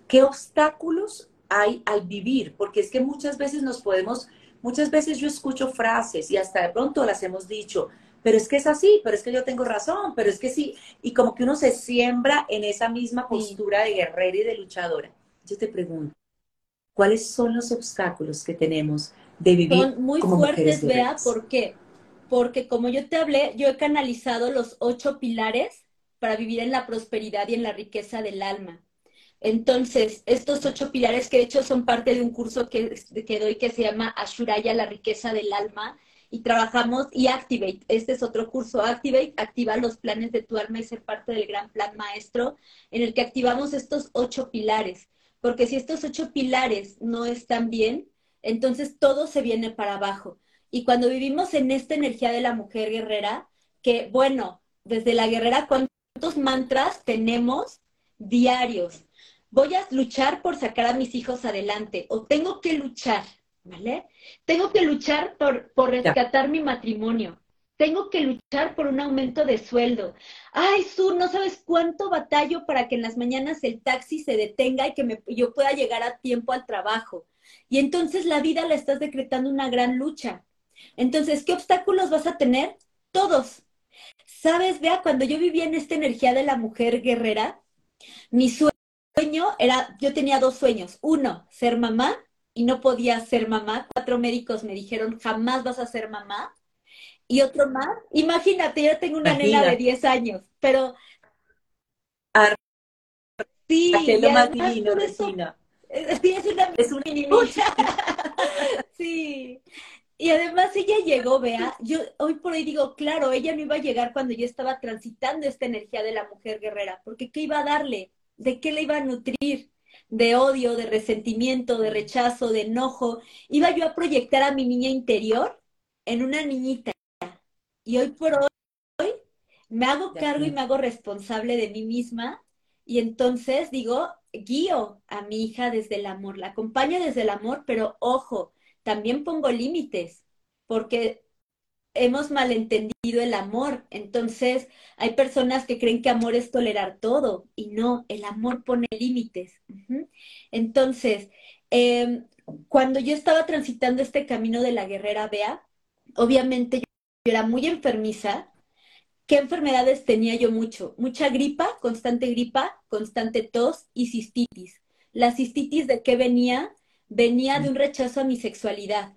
qué obstáculos hay al vivir, porque es que muchas veces nos podemos, muchas veces yo escucho frases y hasta de pronto las hemos dicho, pero es que es así, pero es que yo tengo razón, pero es que sí, y como que uno se siembra en esa misma postura de guerrera y de luchadora. Yo te pregunto, ¿cuáles son los obstáculos que tenemos de vivir? Son muy fuertes, vea, ¿por qué? porque como yo te hablé, yo he canalizado los ocho pilares para vivir en la prosperidad y en la riqueza del alma. Entonces, estos ocho pilares que de hecho son parte de un curso que, que doy que se llama Ashuraya, la riqueza del alma, y trabajamos y Activate. Este es otro curso, Activate, activa los planes de tu alma y ser parte del gran plan maestro, en el que activamos estos ocho pilares. Porque si estos ocho pilares no están bien, entonces todo se viene para abajo. Y cuando vivimos en esta energía de la mujer guerrera, que bueno, desde la guerrera, ¿cuántos mantras tenemos diarios? Voy a luchar por sacar a mis hijos adelante o tengo que luchar, ¿vale? Tengo que luchar por, por rescatar mi matrimonio. Tengo que luchar por un aumento de sueldo. Ay, Su, no sabes cuánto batallo para que en las mañanas el taxi se detenga y que me, yo pueda llegar a tiempo al trabajo. Y entonces la vida la estás decretando una gran lucha. Entonces, ¿qué obstáculos vas a tener? Todos. ¿Sabes, Vea, cuando yo vivía en esta energía de la mujer guerrera, mi sueño era, yo tenía dos sueños. Uno, ser mamá y no podía ser mamá. Cuatro médicos me dijeron, jamás vas a ser mamá. Y otro más, imagínate, yo tengo una nena de 10 años, pero... sí, es lo más divino, Sí, es una, es una sí, y además ella llegó, vea, yo hoy por hoy digo, claro, ella no iba a llegar cuando yo estaba transitando esta energía de la mujer guerrera, porque ¿qué iba a darle? ¿De qué le iba a nutrir? De odio, de resentimiento, de rechazo, de enojo. Iba yo a proyectar a mi niña interior en una niñita. Y hoy por hoy me hago cargo y me hago responsable de mí misma. Y entonces digo, guío a mi hija desde el amor, la acompaño desde el amor, pero ojo, también pongo límites, porque hemos malentendido el amor. Entonces, hay personas que creen que amor es tolerar todo y no, el amor pone límites. Entonces, em, cuando yo estaba transitando este camino de la guerrera Bea, obviamente yo era muy enfermiza. ¿Qué enfermedades tenía yo mucho? Mucha gripa, constante gripa, constante tos y cistitis. La cistitis de qué venía? venía de un rechazo a mi sexualidad,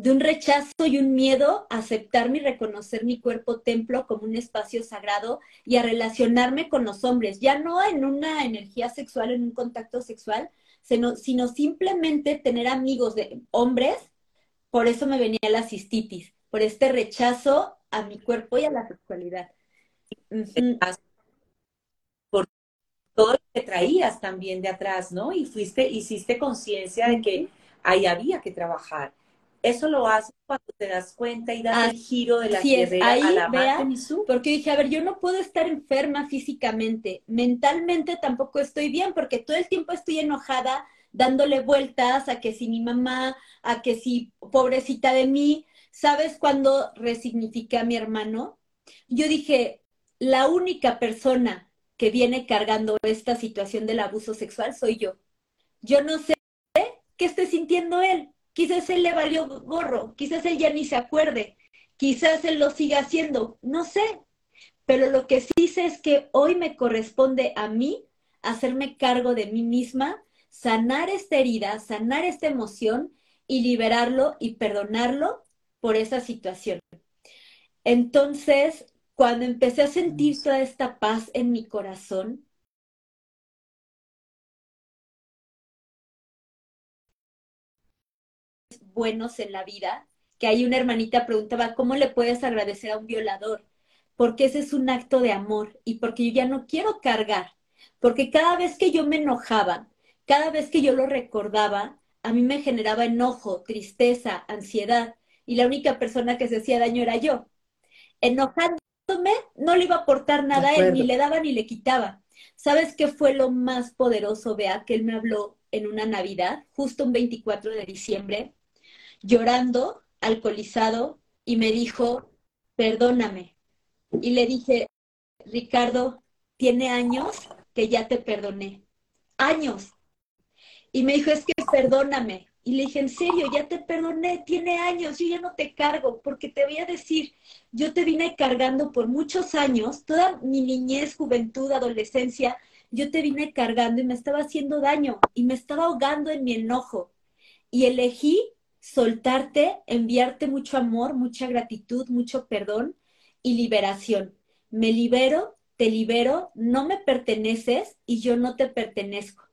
de un rechazo y un miedo a aceptarme y reconocer mi cuerpo templo como un espacio sagrado y a relacionarme con los hombres, ya no en una energía sexual, en un contacto sexual, sino, sino simplemente tener amigos de hombres, por eso me venía la cistitis, por este rechazo a mi cuerpo y a la sexualidad todo lo que traías también de atrás, ¿no? Y fuiste, hiciste conciencia de que ahí había que trabajar. Eso lo haces cuando te das cuenta y das el giro de la tierra a la vea, Porque dije, a ver, yo no puedo estar enferma físicamente, mentalmente tampoco estoy bien, porque todo el tiempo estoy enojada, dándole vueltas a que si mi mamá, a que si pobrecita de mí. ¿Sabes cuándo resignifiqué a mi hermano? Yo dije, la única persona que viene cargando esta situación del abuso sexual soy yo. Yo no sé qué esté sintiendo él. Quizás él le valió gorro, quizás él ya ni se acuerde, quizás él lo siga haciendo, no sé. Pero lo que sí sé es que hoy me corresponde a mí hacerme cargo de mí misma, sanar esta herida, sanar esta emoción y liberarlo y perdonarlo por esa situación. Entonces, cuando empecé a sentir toda esta paz en mi corazón, buenos en la vida, que ahí una hermanita preguntaba, ¿cómo le puedes agradecer a un violador? Porque ese es un acto de amor y porque yo ya no quiero cargar, porque cada vez que yo me enojaba, cada vez que yo lo recordaba, a mí me generaba enojo, tristeza, ansiedad y la única persona que se hacía daño era yo. Enojándome no le iba a aportar nada a él, ni le daba ni le quitaba. ¿Sabes qué fue lo más poderoso, Bea, que él me habló en una Navidad, justo un 24 de diciembre? Llorando, alcoholizado, y me dijo, perdóname. Y le dije, Ricardo, tiene años que ya te perdoné. Años. Y me dijo, es que perdóname. Y le dije, en serio, ya te perdoné, tiene años, yo ya no te cargo, porque te voy a decir, yo te vine cargando por muchos años, toda mi niñez, juventud, adolescencia, yo te vine cargando y me estaba haciendo daño y me estaba ahogando en mi enojo. Y elegí soltarte, enviarte mucho amor, mucha gratitud, mucho perdón y liberación. Me libero, te libero, no me perteneces y yo no te pertenezco.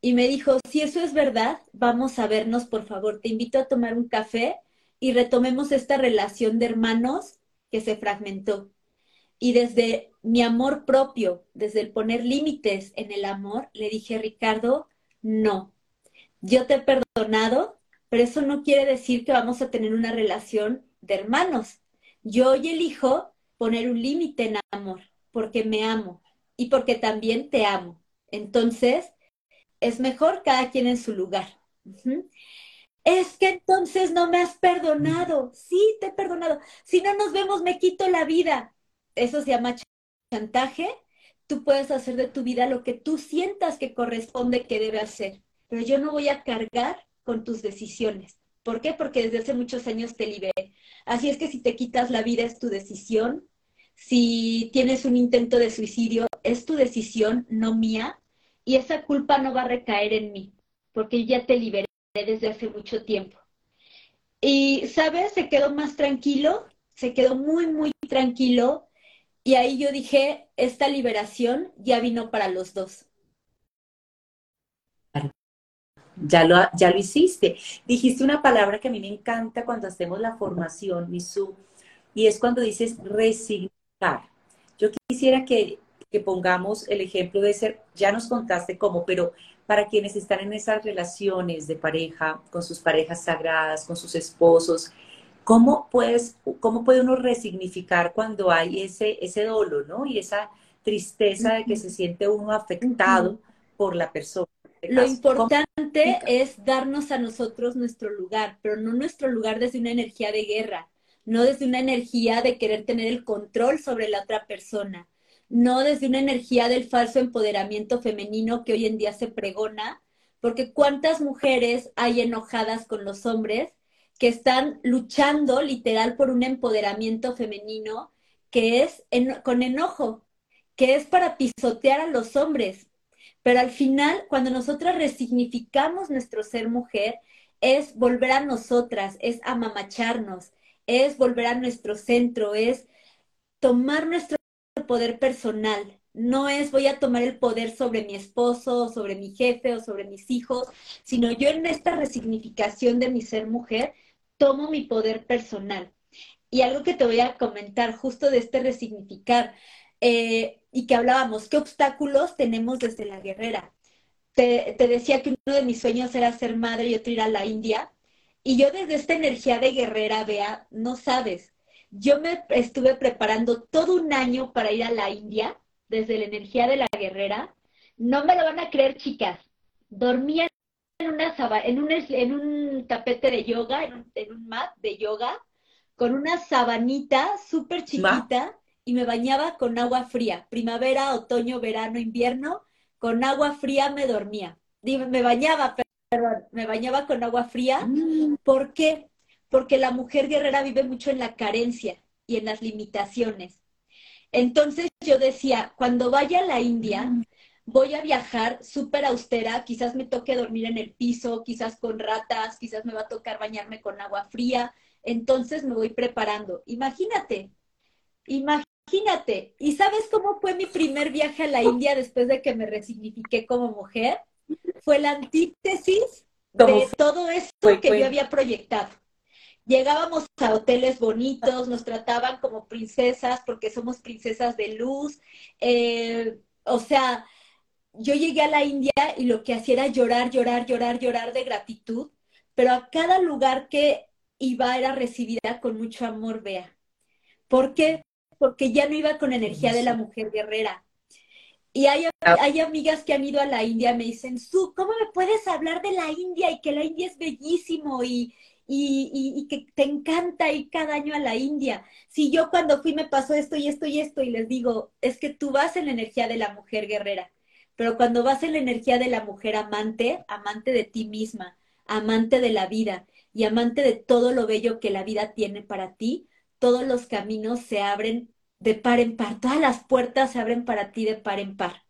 Y me dijo, si eso es verdad, vamos a vernos, por favor, te invito a tomar un café y retomemos esta relación de hermanos que se fragmentó. Y desde mi amor propio, desde el poner límites en el amor, le dije, Ricardo, no, yo te he perdonado, pero eso no quiere decir que vamos a tener una relación de hermanos. Yo hoy elijo poner un límite en amor, porque me amo y porque también te amo. Entonces, es mejor cada quien en su lugar. Es que entonces no me has perdonado. Sí, te he perdonado. Si no nos vemos, me quito la vida. Eso se llama chantaje. Tú puedes hacer de tu vida lo que tú sientas que corresponde que debe hacer. Pero yo no voy a cargar con tus decisiones. ¿Por qué? Porque desde hace muchos años te liberé. Así es que si te quitas la vida es tu decisión. Si tienes un intento de suicidio, es tu decisión, no mía. Y esa culpa no va a recaer en mí, porque ya te liberé desde hace mucho tiempo. Y, ¿sabes? Se quedó más tranquilo, se quedó muy, muy tranquilo. Y ahí yo dije, esta liberación ya vino para los dos ya lo, ya lo hiciste. Dijiste una palabra que a mí me encanta cuando hacemos la formación, Misu, y es cuando dices resignificar. Yo quisiera que, que pongamos el ejemplo de ser, ya nos contaste cómo, pero para quienes están en esas relaciones de pareja, con sus parejas sagradas, con sus esposos, ¿cómo, puedes, cómo puede uno resignificar cuando hay ese, ese dolor, ¿no? Y esa tristeza de que se siente uno afectado por la persona. Lo importante es darnos a nosotros nuestro lugar, pero no nuestro lugar desde una energía de guerra, no desde una energía de querer tener el control sobre la otra persona, no desde una energía del falso empoderamiento femenino que hoy en día se pregona, porque cuántas mujeres hay enojadas con los hombres que están luchando literal por un empoderamiento femenino que es con enojo, que es para pisotear a los hombres, pero al final, cuando nosotras resignificamos nuestro ser mujer, es volver a nosotras, es amamacharnos, es volver a nuestro centro, es tomar nuestro poder personal. No es voy a tomar el poder sobre mi esposo, sobre mi jefe o sobre mis hijos, sino yo en esta resignificación de mi ser mujer tomo mi poder personal. Y algo que te voy a comentar justo de este resignificar, eh, y que hablábamos, ¿qué obstáculos tenemos desde la guerrera? Te, decía que uno de mis sueños era ser madre y otro ir a la India. Y yo desde esta energía de guerrera, vea, no sabes, yo me estuve preparando todo un año para ir a la India, desde la energía de la guerrera. No me lo van a creer, chicas. Dormía en, una en, un, en un tapete de yoga, en un, en un mat de yoga, con una sabanita súper chiquita y me bañaba con agua fría. Primavera, otoño, verano, invierno, con agua fría me dormía. me bañaba, perdón, me bañaba con agua fría. Mm. ¿Por qué? Porque la mujer guerrera vive mucho en la carencia y en las limitaciones. Entonces yo decía, cuando vaya a la India, mm. voy a viajar súper austera, quizás me toque dormir en el piso, quizás con ratas, quizás me va a tocar bañarme con agua fría, entonces me voy preparando. Imagínate, imagínate. ¿Y sabes cómo fue mi primer viaje a la India después de que me resignifiqué como mujer? Fue la antítesis de todo esto que yo había proyectado. Llegábamos a hoteles bonitos, nos trataban como princesas porque somos princesas de luz. Eh, o sea, yo llegué a la India y lo que hacía era llorar, llorar, llorar, llorar de gratitud, pero a cada lugar que iba era recibida con mucho amor, vea. ¿Por qué? Porque ya no iba con energía de la mujer guerrera. Y hay, hay amigas que han ido a la India, me dicen, Su, ¿cómo me puedes hablar de la India y que la India es bellísimo y, y, que te encanta ir cada año a la India. Si yo cuando fui me pasó esto y esto y esto y les digo, es que tú vas en la energía de la mujer guerrera, pero cuando vas en la energía de la mujer amante, amante de ti misma, amante de la vida y amante de todo lo bello que la vida tiene para ti, todos los caminos se abren de par en par, todas las puertas se abren para ti de par en par.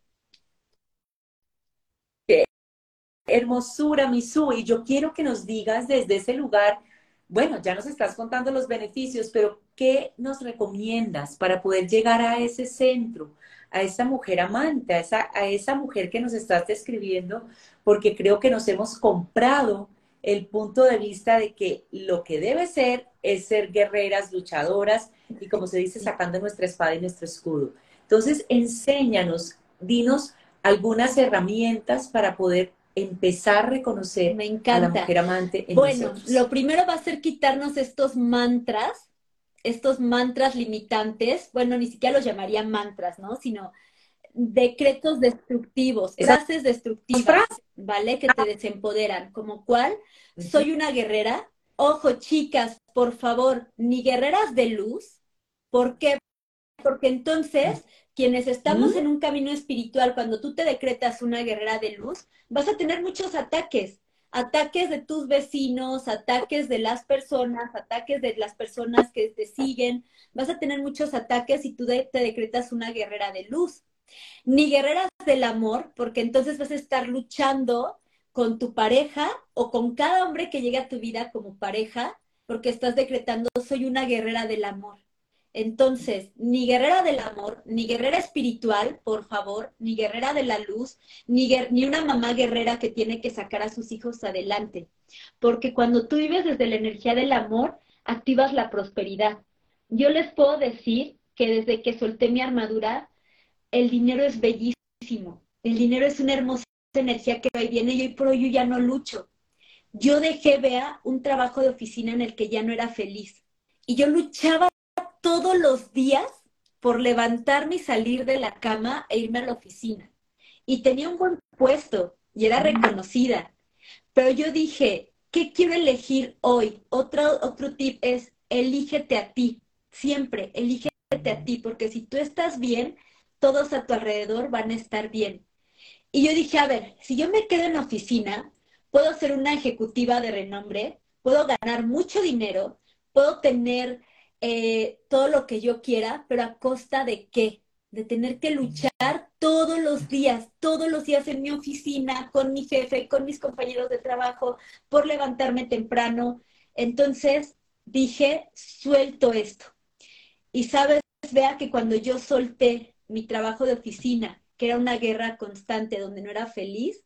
hermosura, Misu, y yo quiero que nos digas desde ese lugar, bueno, ya nos estás contando los beneficios, pero ¿qué nos recomiendas para poder llegar a ese centro, a esa mujer amante, a esa, a esa mujer que nos estás describiendo? Porque creo que nos hemos comprado el punto de vista de que lo que debe ser es ser guerreras, luchadoras y como se dice, sacando nuestra espada y nuestro escudo. Entonces, enséñanos, dinos algunas herramientas para poder empezar a reconocer Me encanta. a la mujer amante en Bueno, lo primero va a ser quitarnos estos mantras, estos mantras limitantes, bueno, ni siquiera los llamaría mantras, ¿no? Sino decretos destructivos, frases destructivas, ¿vale? Que te desempoderan, como cuál, soy una guerrera. Ojo, chicas, por favor, ni guerreras de luz. ¿Por qué? Porque entonces quienes estamos en un camino espiritual, cuando tú te decretas una guerrera de luz, vas a tener muchos ataques. Ataques de tus vecinos, ataques de las personas, ataques de las personas que te siguen. Vas a tener muchos ataques si tú te decretas una guerrera de luz. Ni guerreras del amor, porque entonces vas a estar luchando con tu pareja o con cada hombre que llegue a tu vida como pareja, porque estás decretando soy una guerrera del amor. Entonces, ni guerrera del amor, ni guerrera espiritual, por favor, ni guerrera de la luz, ni, ni, una mamá guerrera que tiene que sacar a sus hijos adelante. Porque cuando tú vives desde la energía del amor, activas la prosperidad. Yo les puedo decir que desde que solté mi armadura, el dinero es bellísimo. El dinero es una hermosa energía que va y viene y hoy por hoy yo ya no lucho. Yo dejé, vea, un trabajo de oficina en el que ya no era feliz. Y yo luchaba todos los días por levantarme y salir de la cama e irme a la oficina. Y tenía un buen puesto y era reconocida. Pero yo dije, ¿qué quiero elegir hoy? Otro, otro tip es, elígete a ti. Siempre, elígete a ti, porque si tú estás bien, todos a tu alrededor van a estar bien. Y yo dije, a ver, si yo me quedo en la oficina, puedo ser una ejecutiva de renombre, puedo ganar mucho dinero, puedo tener eh, todo lo que yo quiera, pero a costa de qué? De tener que luchar todos los días, todos los días en mi oficina, con mi jefe, con mis compañeros de trabajo, por levantarme temprano. Entonces dije, suelto esto. Y sabes, vea que cuando yo solté mi trabajo de oficina, que era una guerra constante donde no era feliz,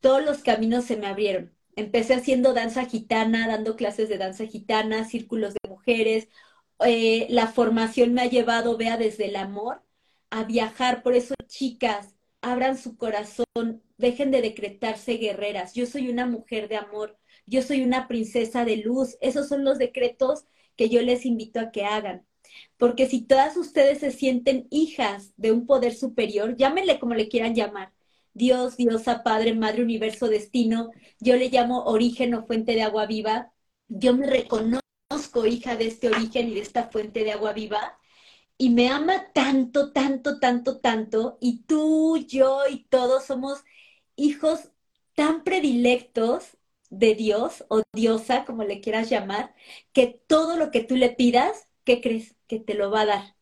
todos los caminos se me abrieron. Empecé haciendo danza gitana, dando clases de danza gitana, círculos de mujeres, eh, la formación me ha llevado, vea, desde el amor a viajar. Por eso, chicas, abran su corazón, dejen de decretarse guerreras. Yo soy una mujer de amor, yo soy una princesa de luz. Esos son los decretos que yo les invito a que hagan. Porque si todas ustedes se sienten hijas de un poder superior, llámenle como le quieran llamar, Dios, Diosa, Padre, Madre, Universo, Destino. Yo le llamo origen o fuente de agua viva. Yo me reconozco hija de este origen y de esta fuente de agua viva. Y me ama tanto, tanto, tanto, tanto. Y tú, yo y todos somos hijos tan predilectos de Dios o diosa, como le quieras llamar, que todo lo que tú le pidas, ¿qué crees? Que te lo va a dar.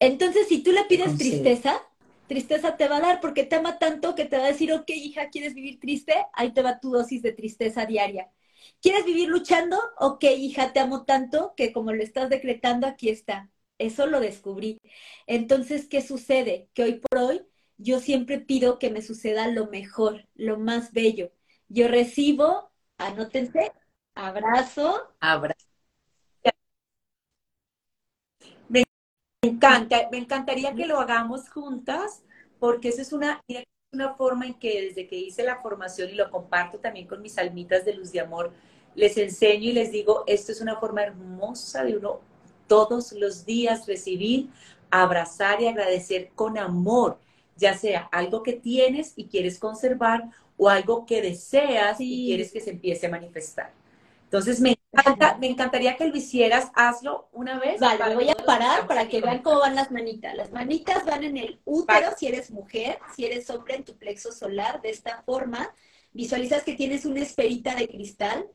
Entonces, si tú le pides tristeza, tristeza te va a dar porque te ama tanto que te va a decir, ok, hija, ¿quieres vivir triste? Ahí te va tu dosis de tristeza diaria. ¿Quieres vivir luchando? Ok, hija, te amo tanto que como lo estás decretando, aquí está. Eso lo descubrí. Entonces, ¿qué sucede? Que hoy por hoy yo siempre pido que me suceda lo mejor, lo más bello. Yo recibo, anótense, abrazo. Abrazo. Me encanta, me encantaría que lo hagamos juntas, porque esa es una, una forma en que desde que hice la formación y lo comparto también con mis almitas de luz de amor, les enseño y les digo, esto es una forma hermosa de uno todos los días recibir, abrazar y agradecer con amor, ya sea algo que tienes y quieres conservar o algo que deseas y quieres que se empiece a manifestar. Entonces, me, encanta, me encantaría que lo hicieras, hazlo una vez. Vale, voy a parar para que vean cómo van las manitas. Las manitas van en el útero si eres mujer, si eres hombre en tu plexo solar, de esta forma. Visualizas que tienes una esferita de cristal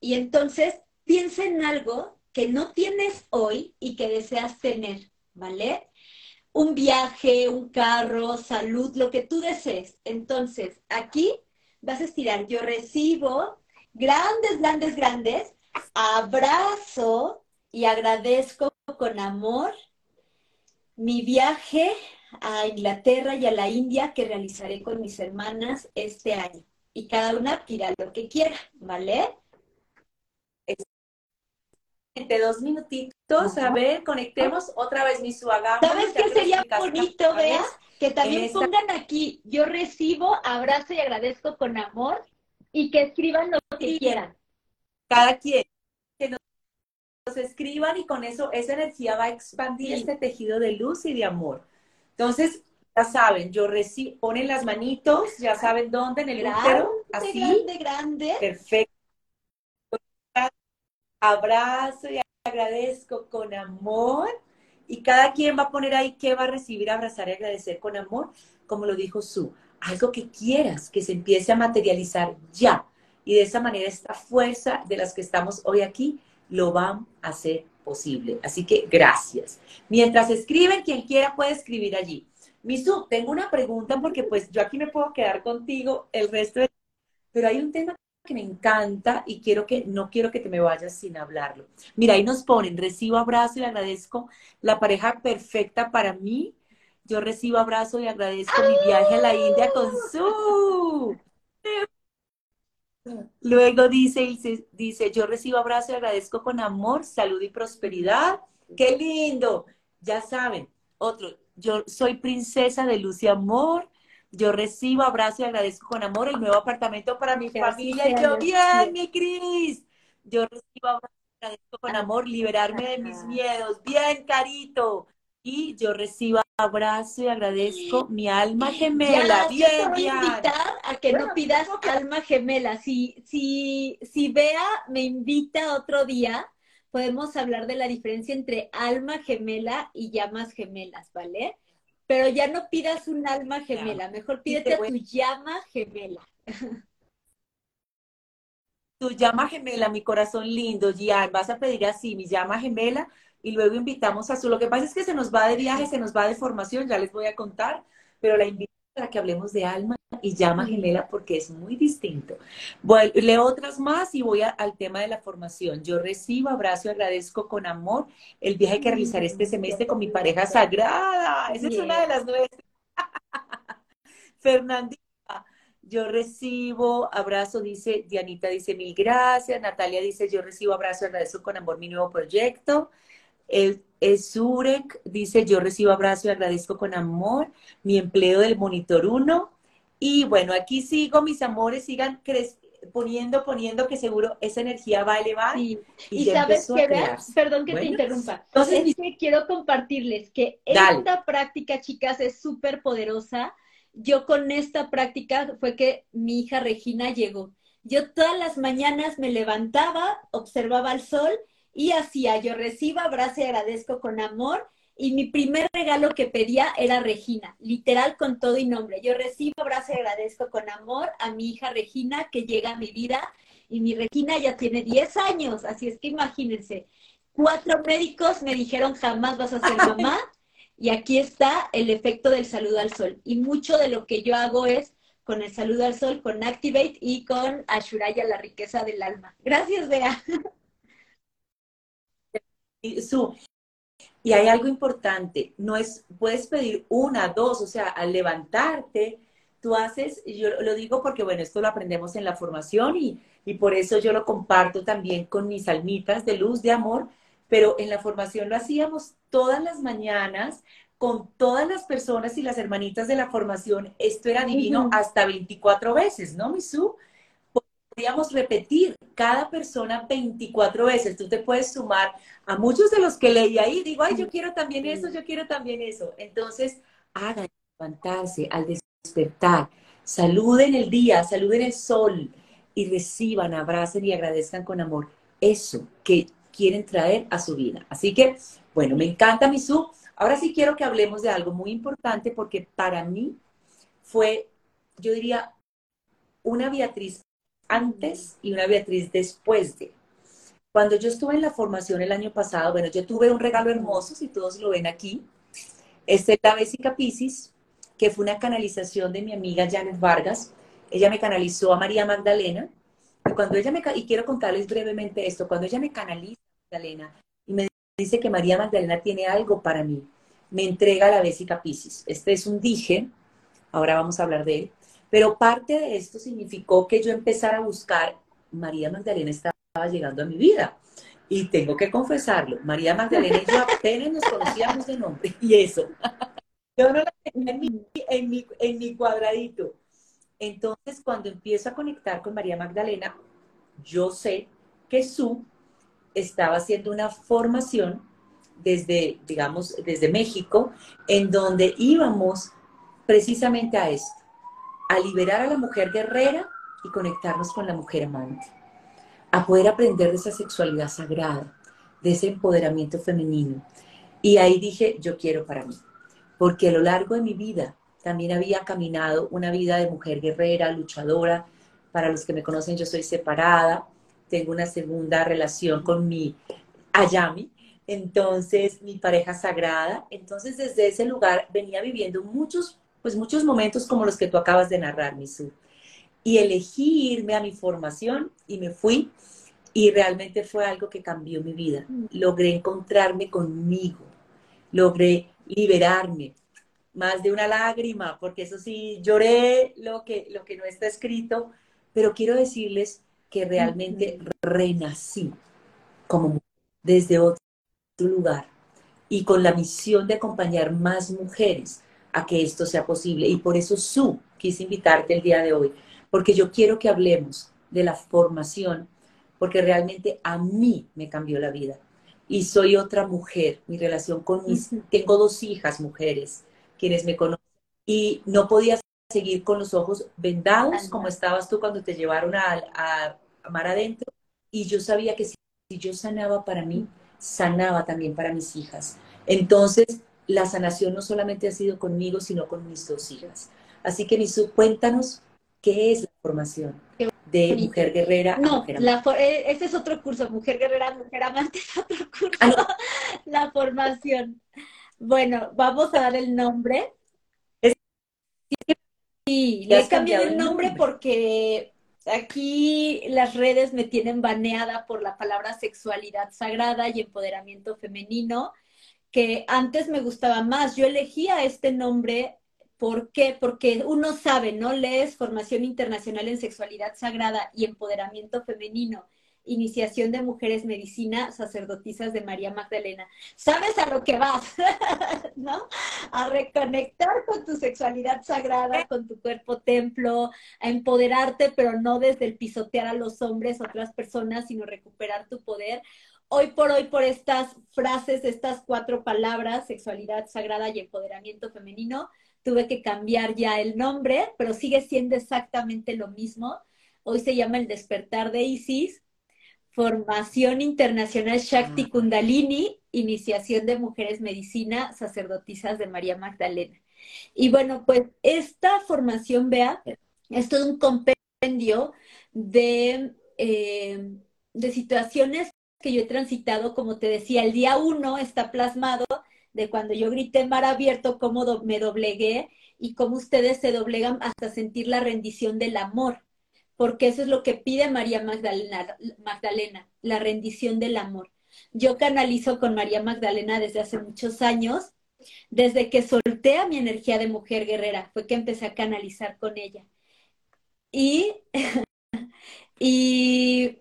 y entonces piensa en algo que no tienes hoy y que deseas tener, ¿vale? Un viaje, un carro, salud, lo que tú desees. Entonces, aquí vas a estirar, yo recibo grandes, grandes, grandes, abrazo y agradezco con amor mi viaje a Inglaterra y a la India que realizaré con mis hermanas este año. Y cada una pida lo que quiera, ¿vale? Entre dos minutitos, a ver, conectemos otra vez mi suagama. ¿Sabes qué sería bonito, Bea? Que también pongan aquí, yo recibo, abrazo y agradezco con amor y que escriban lo que quieran. Cada quien, que nos, escriban y con eso esa energía va a expandir este tejido de luz y de amor. Entonces, ya saben, yo recibo, ponen las manitos, ya saben dónde, en el útero, así. Grande, grande. Perfecto. Abrazo y agradezco con amor y cada quien va a poner ahí qué va a recibir, abrazar y agradecer con amor, como lo dijo Su. Algo que quieras que se empiece a materializar ya. Y de esa manera esta fuerza de las que estamos hoy aquí lo van a hacer posible. Así que gracias. Mientras escriben, quien quiera puede escribir allí. Misu, tengo una pregunta porque pues yo aquí me puedo quedar contigo el resto de... Pero hay un tema que me encanta y quiero que, no quiero que te me vayas sin hablarlo. Mira, ahí nos ponen, recibo abrazo y agradezco la pareja perfecta para mí. Yo recibo abrazo y agradezco mi viaje a la India con su. Luego dice, dice, yo recibo abrazo y agradezco con amor, salud y prosperidad. ¡Qué lindo! Ya saben, otro, yo soy princesa de luz y amor, yo recibo, abrazo y agradezco con amor el nuevo apartamento para mi familia. Y yo, bien, mi Cris. Yo recibo, abrazo y agradezco con amor liberarme de mis miedos. Bien, carito. Y yo recibo abrazo y agradezco mi alma gemela. bien, bien. invitar a que no pidas alma gemela. Si, si, si Bea me invita otro día, podemos hablar de la diferencia entre alma gemela y llamas gemelas, ¿vale? Pero ya no pidas un alma gemela, mejor pídete tu llama gemela. Tu llama gemela, mi corazón lindo, ya vas a pedir así, mi llama gemela, y luego invitamos a su. Lo que pasa es que se nos va de viaje, se nos va de formación, ya les voy a contar, pero la invito para que hablemos de alma y llama gemela porque es muy distinto. Bueno, leo otras más y voy al tema de la formación. Yo recibo, abrazo agradezco con amor el viaje que realizaré este semestre con mi pareja sagrada. Esa es una de las nuestras. Fernandita, yo recibo, abrazo, dice, Dianita dice mil gracias, Natalia dice, yo recibo, abrazo agradezco con amor mi nuevo proyecto. El, Surek dice, yo recibo abrazo y agradezco con amor mi empleo del Monitor 1. Y bueno, aquí sigo, mis amores, sigan poniendo, poniendo que seguro esa energía va a elevar. Y, sabes que, perdón que te interrumpa. Entonces, quiero compartirles que esta práctica, chicas, es súper poderosa yo con esta práctica fue que mi hija Regina llegó. Yo todas las mañanas me levantaba, observaba el sol y hacía, yo recibo, abrazo y agradezco con amor. Y mi primer regalo que pedía era Regina, literal con todo y nombre. Yo recibo, abrazo y agradezco con amor a mi hija Regina que llega a mi vida. Y mi Regina ya tiene 10 años, así es que imagínense. Cuatro médicos me dijeron jamás vas a ser mamá. Y aquí está el efecto del saludo al sol. Y mucho de lo que yo hago es con el saludo al sol, con Activate y con Ashuraya, la riqueza del alma. Gracias, Bea. Y hay algo importante, no es, puedes pedir una, dos, o sea, al levantarte, tú haces, yo lo digo porque, bueno, esto lo aprendemos en la formación y, y por eso yo lo comparto también con mis almitas de luz, de amor, pero en la formación lo hacíamos todas las mañanas con todas las personas y las hermanitas de la formación. Esto era divino hasta 24 veces, ¿no, Misu? Podríamos repetir cada persona 24 veces. Tú te puedes sumar a muchos de los que leí ahí. Digo, ay, yo quiero también eso, yo quiero también eso. Entonces, hagan levantarse al despertar. Saluden el día, saluden el sol y reciban, abracen y agradezcan con amor eso que quieren traer a su vida. Así que, bueno, me encanta mi sub. Ahora sí quiero que hablemos de algo muy importante porque para mí fue, yo diría, una Beatriz antes y una Beatriz después de. Cuando yo estuve en la formación el año pasado, bueno, yo tuve un regalo hermoso, si todos lo ven aquí. Este es la Bésica Piscis, que fue una canalización de mi amiga Janet Vargas. Ella me canalizó a María Magdalena. Y cuando ella me, y quiero contarles brevemente esto, cuando ella me canaliza Magdalena y me dice que María Magdalena tiene algo para mí. Me entrega la Bésica Piscis. Este es un dije, ahora vamos a hablar de él, pero parte de esto significó que yo empezara a buscar, María Magdalena estaba llegando a mi vida. Y tengo que confesarlo, María Magdalena y yo apenas nos conocíamos de nombre y eso. Yo no la tenía en mi, en mi, cuadradito. Entonces, cuando empiezo a conectar con María Magdalena, yo sé que su estaba haciendo una formación desde, digamos, desde México, en donde íbamos precisamente a esto, a liberar a la mujer guerrera y conectarnos con la mujer amante, a poder aprender de esa sexualidad sagrada, de ese empoderamiento femenino. Y ahí dije, yo quiero para mí, porque a lo largo de mi vida también había caminado una vida de mujer guerrera, luchadora. Para los que me conocen, yo soy separada, tengo una segunda relación con mi Ayami, entonces mi pareja sagrada. Entonces desde ese lugar venía viviendo muchos, pues muchos momentos como los que tú acabas de narrar, Misu. Y elegí irme a mi formación y me fui y realmente fue algo que cambió mi vida. Mm. Logré encontrarme conmigo, logré liberarme, más de una lágrima, porque eso sí, lloré lo que, lo que no está escrito, pero quiero decirles que realmente renací como desde otro lugar y con la misión de acompañar más mujeres a que esto sea posible. Y por eso Su quise invitarte el día de hoy, porque yo quiero que hablemos de la formación, porque realmente a mí me cambió la vida. Y soy otra mujer, mi relación con mis, tengo dos hijas mujeres, quienes me conocen, y no podía seguir con los ojos vendados como estabas tú cuando te llevaron a, a, mar adentro. Y yo sabía que si, yo sanaba para mí, sanaba también para mis hijas. Entonces, la sanación no solamente ha sido conmigo, sino con mis dos hijas. Así que, Misu, cuéntanos qué es la formación de mujer guerrera. No, eh, ese es otro curso, mujer guerrera, mujer amante es otro curso. Ah, la formación. Bueno, vamos a dar el nombre. Sí, le he cambiado el nombre, porque aquí las redes me tienen baneada por la palabra sexualidad sagrada y empoderamiento femenino, que antes me gustaba más. Yo elegía este nombre, ¿por qué? Porque uno sabe, ¿no? Lees formación internacional en sexualidad sagrada y empoderamiento femenino Iniciación de Mujeres Medicina, sacerdotisas de María Magdalena. Sabes a lo que vas, ¿no? A reconectar con tu sexualidad sagrada, con tu cuerpo templo, a empoderarte, pero no desde el pisotear a los hombres, otras personas, sino recuperar tu poder. Hoy por hoy, por estas frases, estas cuatro palabras, sexualidad sagrada y empoderamiento femenino, tuve que cambiar ya el nombre, pero sigue siendo exactamente lo mismo. Hoy se llama El despertar de Isis, Formación Internacional Shakti ah. Kundalini, Iniciación de Mujeres Medicina, sacerdotisas de María Magdalena. Y bueno, pues esta formación, vea, es todo un compendio de, eh, de situaciones que yo he transitado, como te decía, el día uno está plasmado de cuando yo grité mar abierto, cómo me doblegué y cómo ustedes se doblegan hasta sentir la rendición del amor, porque eso es lo que pide María Magdalena, Magdalena, la rendición del amor. Yo canalizo con María Magdalena desde hace muchos años, desde que solté a mi energía de mujer guerrera, fue que empecé a canalizar con ella. Y, y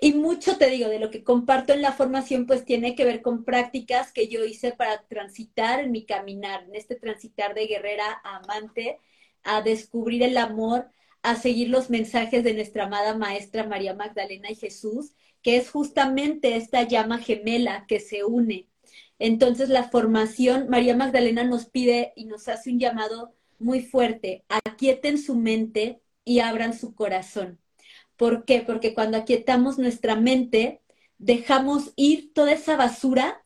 y mucho te digo, de lo que comparto en la formación, pues tiene que ver con prácticas que yo hice para transitar en mi caminar, en este transitar de guerrera a amante, a descubrir el amor, a seguir los mensajes de nuestra amada maestra María Magdalena y Jesús, que es justamente esta llama gemela que se une. Entonces la formación, María Magdalena nos pide y nos hace un llamado muy fuerte, aquieten su mente y abran su corazón ¿Por qué? Porque cuando aquietamos nuestra mente, dejamos ir toda esa basura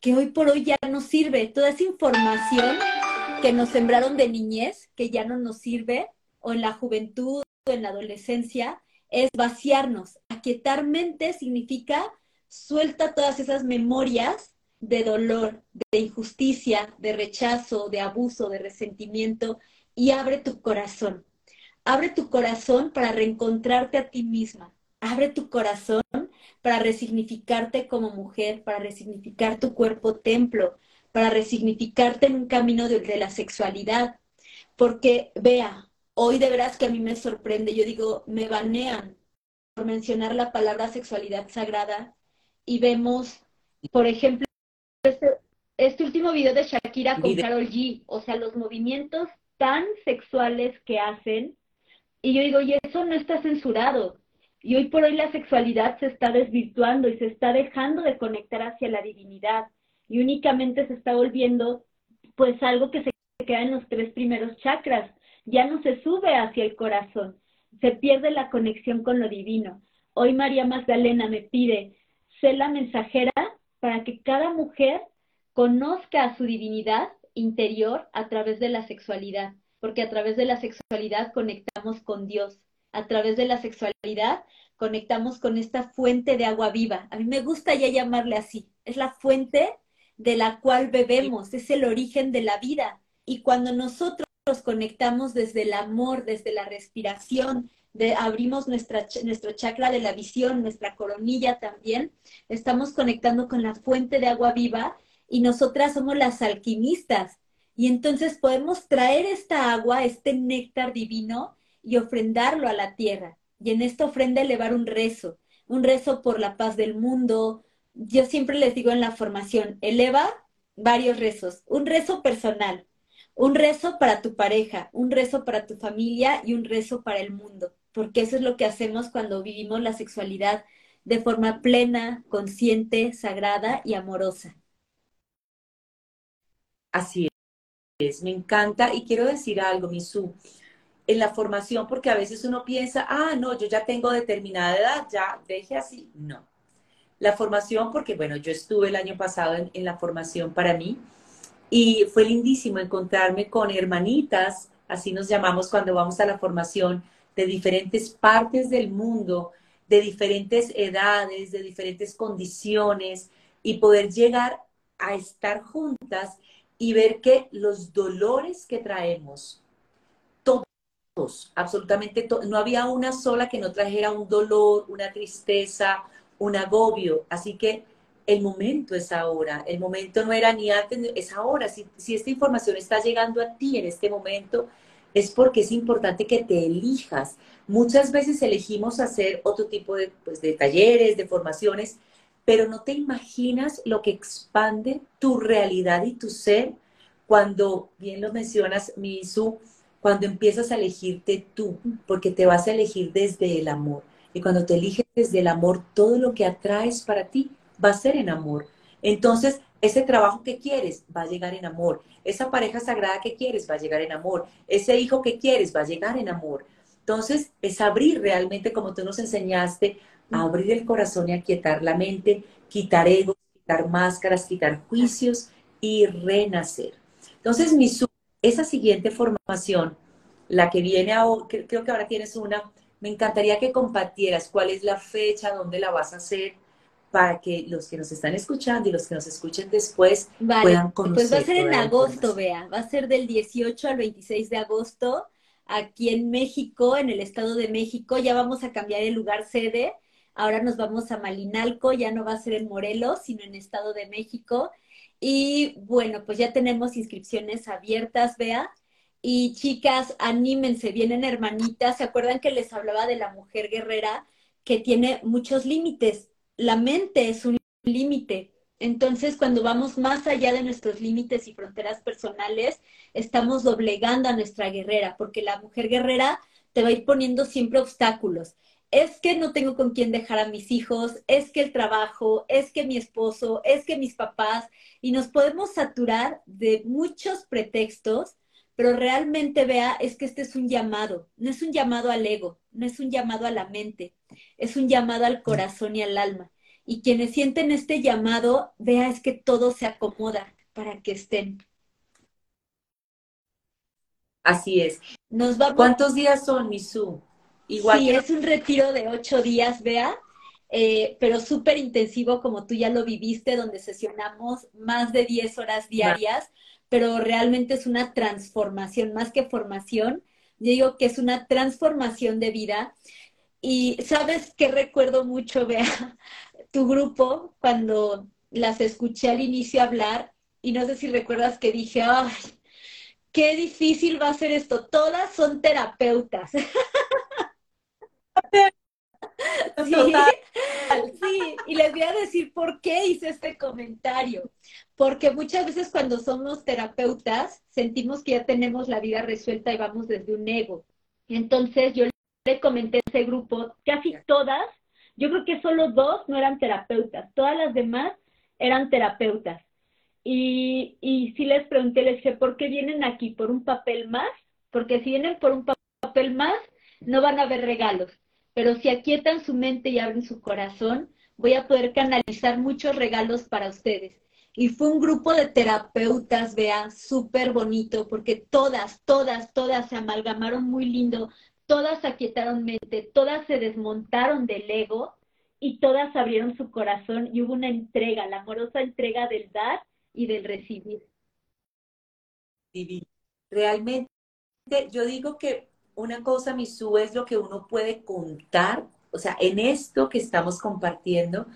que hoy por hoy ya no sirve, toda esa información que nos sembraron de niñez, que ya no nos sirve, o en la juventud, o en la adolescencia, es vaciarnos. Aquietar mente significa suelta todas esas memorias de dolor, de injusticia, de rechazo, de abuso, de resentimiento y abre tu corazón. Abre tu corazón para reencontrarte a ti misma. Abre tu corazón para resignificarte como mujer, para resignificar tu cuerpo templo, para resignificarte en un camino de, la sexualidad. Porque, vea, hoy de veras que a mí me sorprende, yo digo, me banean por mencionar la palabra sexualidad sagrada y vemos, por ejemplo, este, este último video de Shakira con Carol G, o sea, los movimientos tan sexuales que hacen, y yo digo, y eso no está censurado. Y hoy por hoy la sexualidad se está desvirtuando y se está dejando de conectar hacia la divinidad y únicamente se está volviendo pues algo que se queda en los tres primeros chakras, ya no se sube hacia el corazón, se pierde la conexión con lo divino. Hoy María Magdalena me pide, sé la mensajera para que cada mujer conozca a su divinidad interior a través de la sexualidad porque a través de la sexualidad conectamos con Dios, a través de la sexualidad conectamos con esta fuente de agua viva. A mí me gusta ya llamarle así, es la fuente de la cual bebemos, es el origen de la vida. Y cuando nosotros nos conectamos desde el amor, desde la respiración, de, abrimos nuestra, nuestro chakra de la visión, nuestra coronilla también, estamos conectando con la fuente de agua viva y nosotras somos las alquimistas y entonces podemos traer esta agua, este néctar divino y ofrendarlo a la tierra. Y en esta ofrenda elevar un rezo, un rezo por la paz del mundo. Yo siempre les digo en la formación, eleva varios rezos. Un rezo personal, un rezo para tu pareja, un rezo para tu familia y un rezo para el mundo. Porque eso es lo que hacemos cuando vivimos la sexualidad de forma plena, consciente, sagrada y amorosa. Así me encanta y quiero decir algo, Misu, en la formación, porque a veces uno piensa, ah, no, yo ya tengo determinada edad, ya deje así. No. La formación, porque bueno, yo estuve el año pasado en la formación para mí y fue lindísimo encontrarme con hermanitas, así nos llamamos cuando vamos a la formación, de diferentes partes del mundo, de diferentes edades, de diferentes condiciones y poder llegar a estar juntas y ver que los dolores que traemos, todos, absolutamente todos, no había una sola que no trajera un dolor, una tristeza, un agobio. Así que el momento es ahora, el momento no era ni antes, es ahora. Si, si esta información está llegando a ti en este momento, es porque es importante que te elijas. Muchas veces elegimos hacer otro tipo de, pues, de talleres, de formaciones, pero no te imaginas lo que expande tu realidad y tu ser cuando, bien lo mencionas, Misu, cuando empiezas a elegirte tú, porque te vas a elegir desde el amor. Y cuando te eliges desde el amor, todo lo que atraes para ti va a ser en amor. Entonces, ese trabajo que quieres va a llegar en amor. Esa pareja sagrada que quieres va a llegar en amor. Ese hijo que quieres va a llegar en amor. Entonces, es abrir realmente, como tú nos enseñaste, abrir el corazón y aquietar la mente, quitar egos, quitar máscaras, quitar juicios y renacer. Entonces, mi esa siguiente formación, la que viene ahora, creo que ahora tienes una, me encantaría que compartieras cuál es la fecha, dónde la vas a hacer, para que los que nos están escuchando y los que nos escuchen después puedan conocer. Pues va a ser en agosto, vea, va a ser del 18 al 26 de agosto aquí en México, en el Estado de México. Ya vamos a cambiar el lugar sede. Ahora nos vamos a Malinalco, ya no va a ser en Morelos, sino en Estado de México. Y bueno, pues ya tenemos inscripciones abiertas, vea. Y chicas, anímense, vienen hermanitas. ¿Se acuerdan que les hablaba de la mujer guerrera que tiene muchos límites? La mente es un límite. Entonces, cuando vamos más allá de nuestros límites y fronteras personales, estamos doblegando a nuestra guerrera, porque la mujer guerrera te va a ir poniendo siempre obstáculos. Es que no tengo con quién dejar a mis hijos, es que el trabajo, es que mi esposo, es que mis papás, y nos podemos saturar de muchos pretextos, pero realmente vea, es que este es un llamado, no es un llamado al ego, no es un llamado a la mente, es un llamado al corazón y al alma. Y quienes sienten este llamado, vea, es que todo se acomoda para que estén. Así es. Nos ¿Cuántos días son, Misu? Igual sí, es un retiro de ocho días, vea, eh, pero súper intensivo como tú ya lo viviste, donde sesionamos más de diez horas diarias, pero realmente es una transformación, más que formación, yo digo que es una transformación de vida. Y sabes que recuerdo mucho, vea, tu grupo cuando las escuché al inicio hablar, y no sé si recuerdas que dije, ay, qué difícil va a ser esto. Todas son terapeutas. Sí, sí, y les voy a decir por qué hice este comentario. Porque muchas veces cuando somos terapeutas sentimos que ya tenemos la vida resuelta y vamos desde un ego. Entonces yo le comenté a ese grupo, casi todas, yo creo que solo dos no eran terapeutas, todas las demás eran terapeutas. Y, y sí les pregunté, les dije, ¿por qué vienen aquí? ¿Por un papel más? Porque si vienen por un papel más, no van a ver regalos. Pero si aquietan su mente y abren su corazón, voy a poder canalizar muchos regalos para ustedes. Y fue un grupo de terapeutas, vea, súper bonito, porque todas, todas, todas se amalgamaron muy lindo, todas aquietaron mente, todas se desmontaron del ego y todas abrieron su corazón y hubo una entrega, la amorosa entrega del dar y del recibir. Realmente, yo digo que una cosa, Misu, es lo que uno puede contar, o sea, en esto que estamos compartiendo,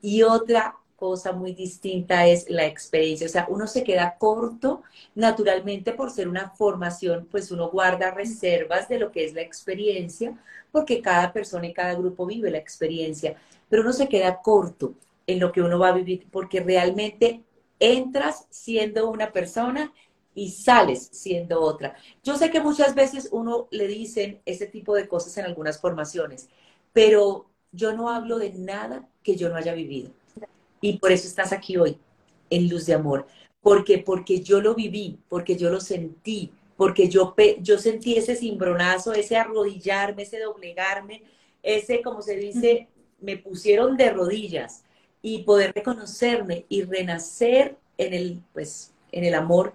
y otra cosa muy distinta es la experiencia. O sea, uno se queda corto, naturalmente por ser una formación, pues uno guarda reservas de lo que es la experiencia, porque cada persona y cada grupo vive la experiencia, pero uno se queda corto en lo que uno va a vivir, porque realmente entras siendo una persona y sales siendo otra. Yo sé que muchas veces uno le dicen ese tipo de cosas en algunas formaciones, pero yo no hablo de nada que yo no haya vivido. Y por eso estás aquí hoy, en Luz de Amor. Porque, porque yo lo viví, porque yo lo sentí, porque yo, yo sentí ese cimbronazo, ese arrodillarme, ese doblegarme, ese, como se dice, me pusieron de rodillas y poder reconocerme y renacer en el, pues, en el amor,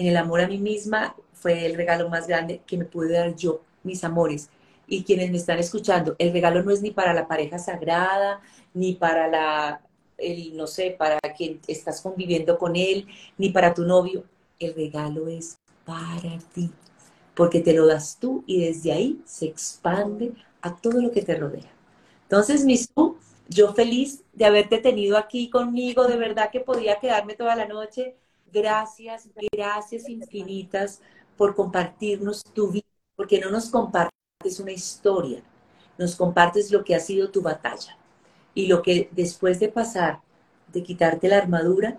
en el amor a mí misma fue el regalo más grande que me pude dar yo, mis amores. Y quienes me están escuchando, el regalo no es ni para la pareja sagrada, ni para la, el, no sé, para quien estás conviviendo con él, ni para tu novio. El regalo es para ti, porque te lo das tú y desde ahí se expande a todo lo que te rodea. Entonces, tú yo feliz de haberte tenido aquí conmigo, de verdad que podía quedarme toda la noche. Gracias, gracias infinitas por compartirnos tu vida, porque no nos compartes una historia, nos compartes lo que ha sido tu batalla y lo que después de pasar, de quitarte la armadura,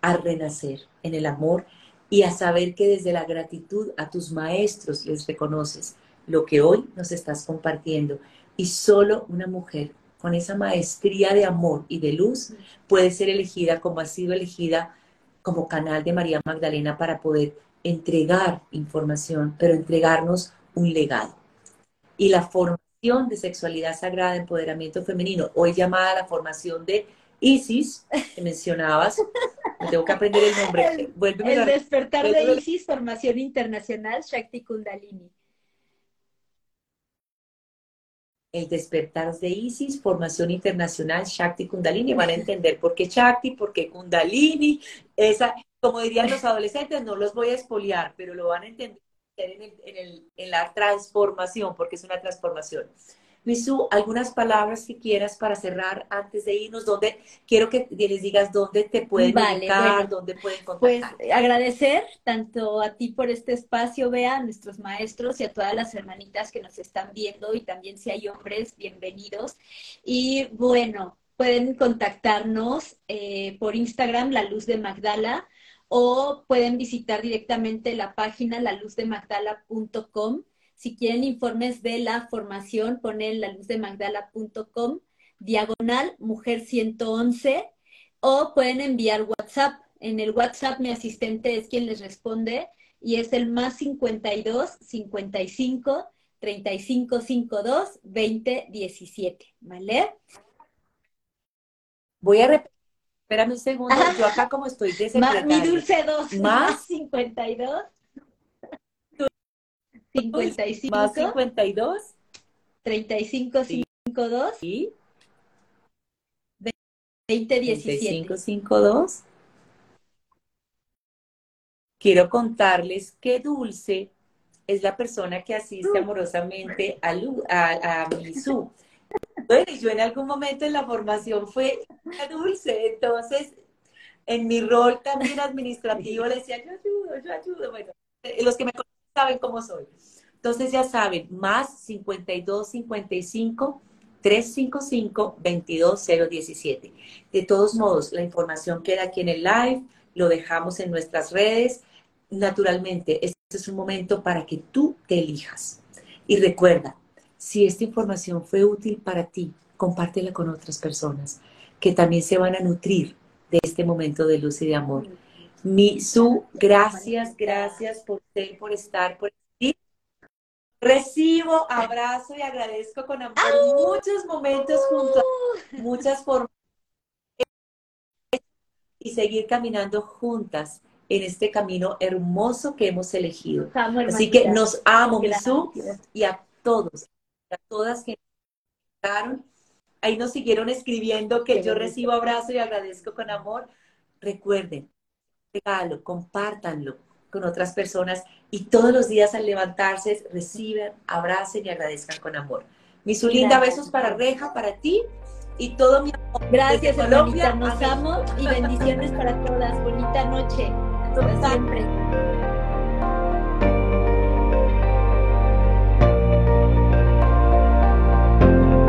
a renacer en el amor y a saber que desde la gratitud a tus maestros les reconoces lo que hoy nos estás compartiendo. Y solo una mujer con esa maestría de amor y de luz, puede ser elegida como ha sido elegida como canal de María Magdalena para poder entregar información, pero entregarnos un legado. Y la formación de sexualidad sagrada, empoderamiento femenino, hoy llamada la formación de ISIS, que mencionabas, me tengo que aprender el nombre. El, el despertar de ISIS, formación internacional, Shakti Kundalini. El despertar de Isis, formación internacional Shakti Kundalini. Van a entender por qué Shakti, por qué Kundalini. Esa, como dirían los adolescentes, no los voy a espoliar, pero lo van a entender en la transformación, porque es una transformación. Misú, algunas palabras si quieras para cerrar antes de irnos, donde quiero que les digas dónde te pueden vale, dónde pueden contactar. Pues agradecer tanto a ti por este espacio, Bea, a nuestros maestros y a todas las hermanitas que nos están viendo y también si hay hombres, bienvenidos. Y bueno, pueden contactarnos eh, por Instagram, La Luz de Magdala, o pueden visitar directamente la página laluzdemagdala.com si quieren informes de la formación, ponen la luz de magdala.com, diagonal mujer 111, o pueden enviar WhatsApp. En el WhatsApp mi asistente es quien les responde y es el más 52 55 35 52 20 17, ¿vale? Voy a repetir, espérame un segundo, yo acá como estoy de Mi dulce 2, más 52 55 más 52 35 52 y 20 17 52 Quiero contarles que Dulce es la persona que asiste amorosamente a, a, a Misu. Bueno, yo en algún momento en la formación fue Dulce, entonces en mi rol también administrativo le decía, yo ayudo, yo ayudo. Bueno, los que me conocen saben cómo soy. Entonces ya saben, más 52 55 355 22017. De todos modos, la información queda aquí en el live, lo dejamos en nuestras redes. Naturalmente, este es un momento para que tú te elijas. Y recuerda, si esta información fue útil para ti, compártela con otras personas que también se van a nutrir de este momento de luz y de amor. Mi su, gracias, gracias por, por estar, por Recibo, abrazo y agradezco con amor muchos momentos juntos, muchas formas y seguir caminando juntas en este camino hermoso que hemos elegido. Así que nos amo, Misú, y a todos, a todas que nos ahí nos siguieron escribiendo que yo recibo abrazo y agradezco con amor. Recuerden, regalo, compártanlo con otras personas y todos los días al levantarse reciben, abracen y agradezcan con amor. Mi besos para Reja, para ti y todo mi amor. Gracias, Colombia. Nos amo y bendiciones para todas. Bonita noche. Hasta siempre.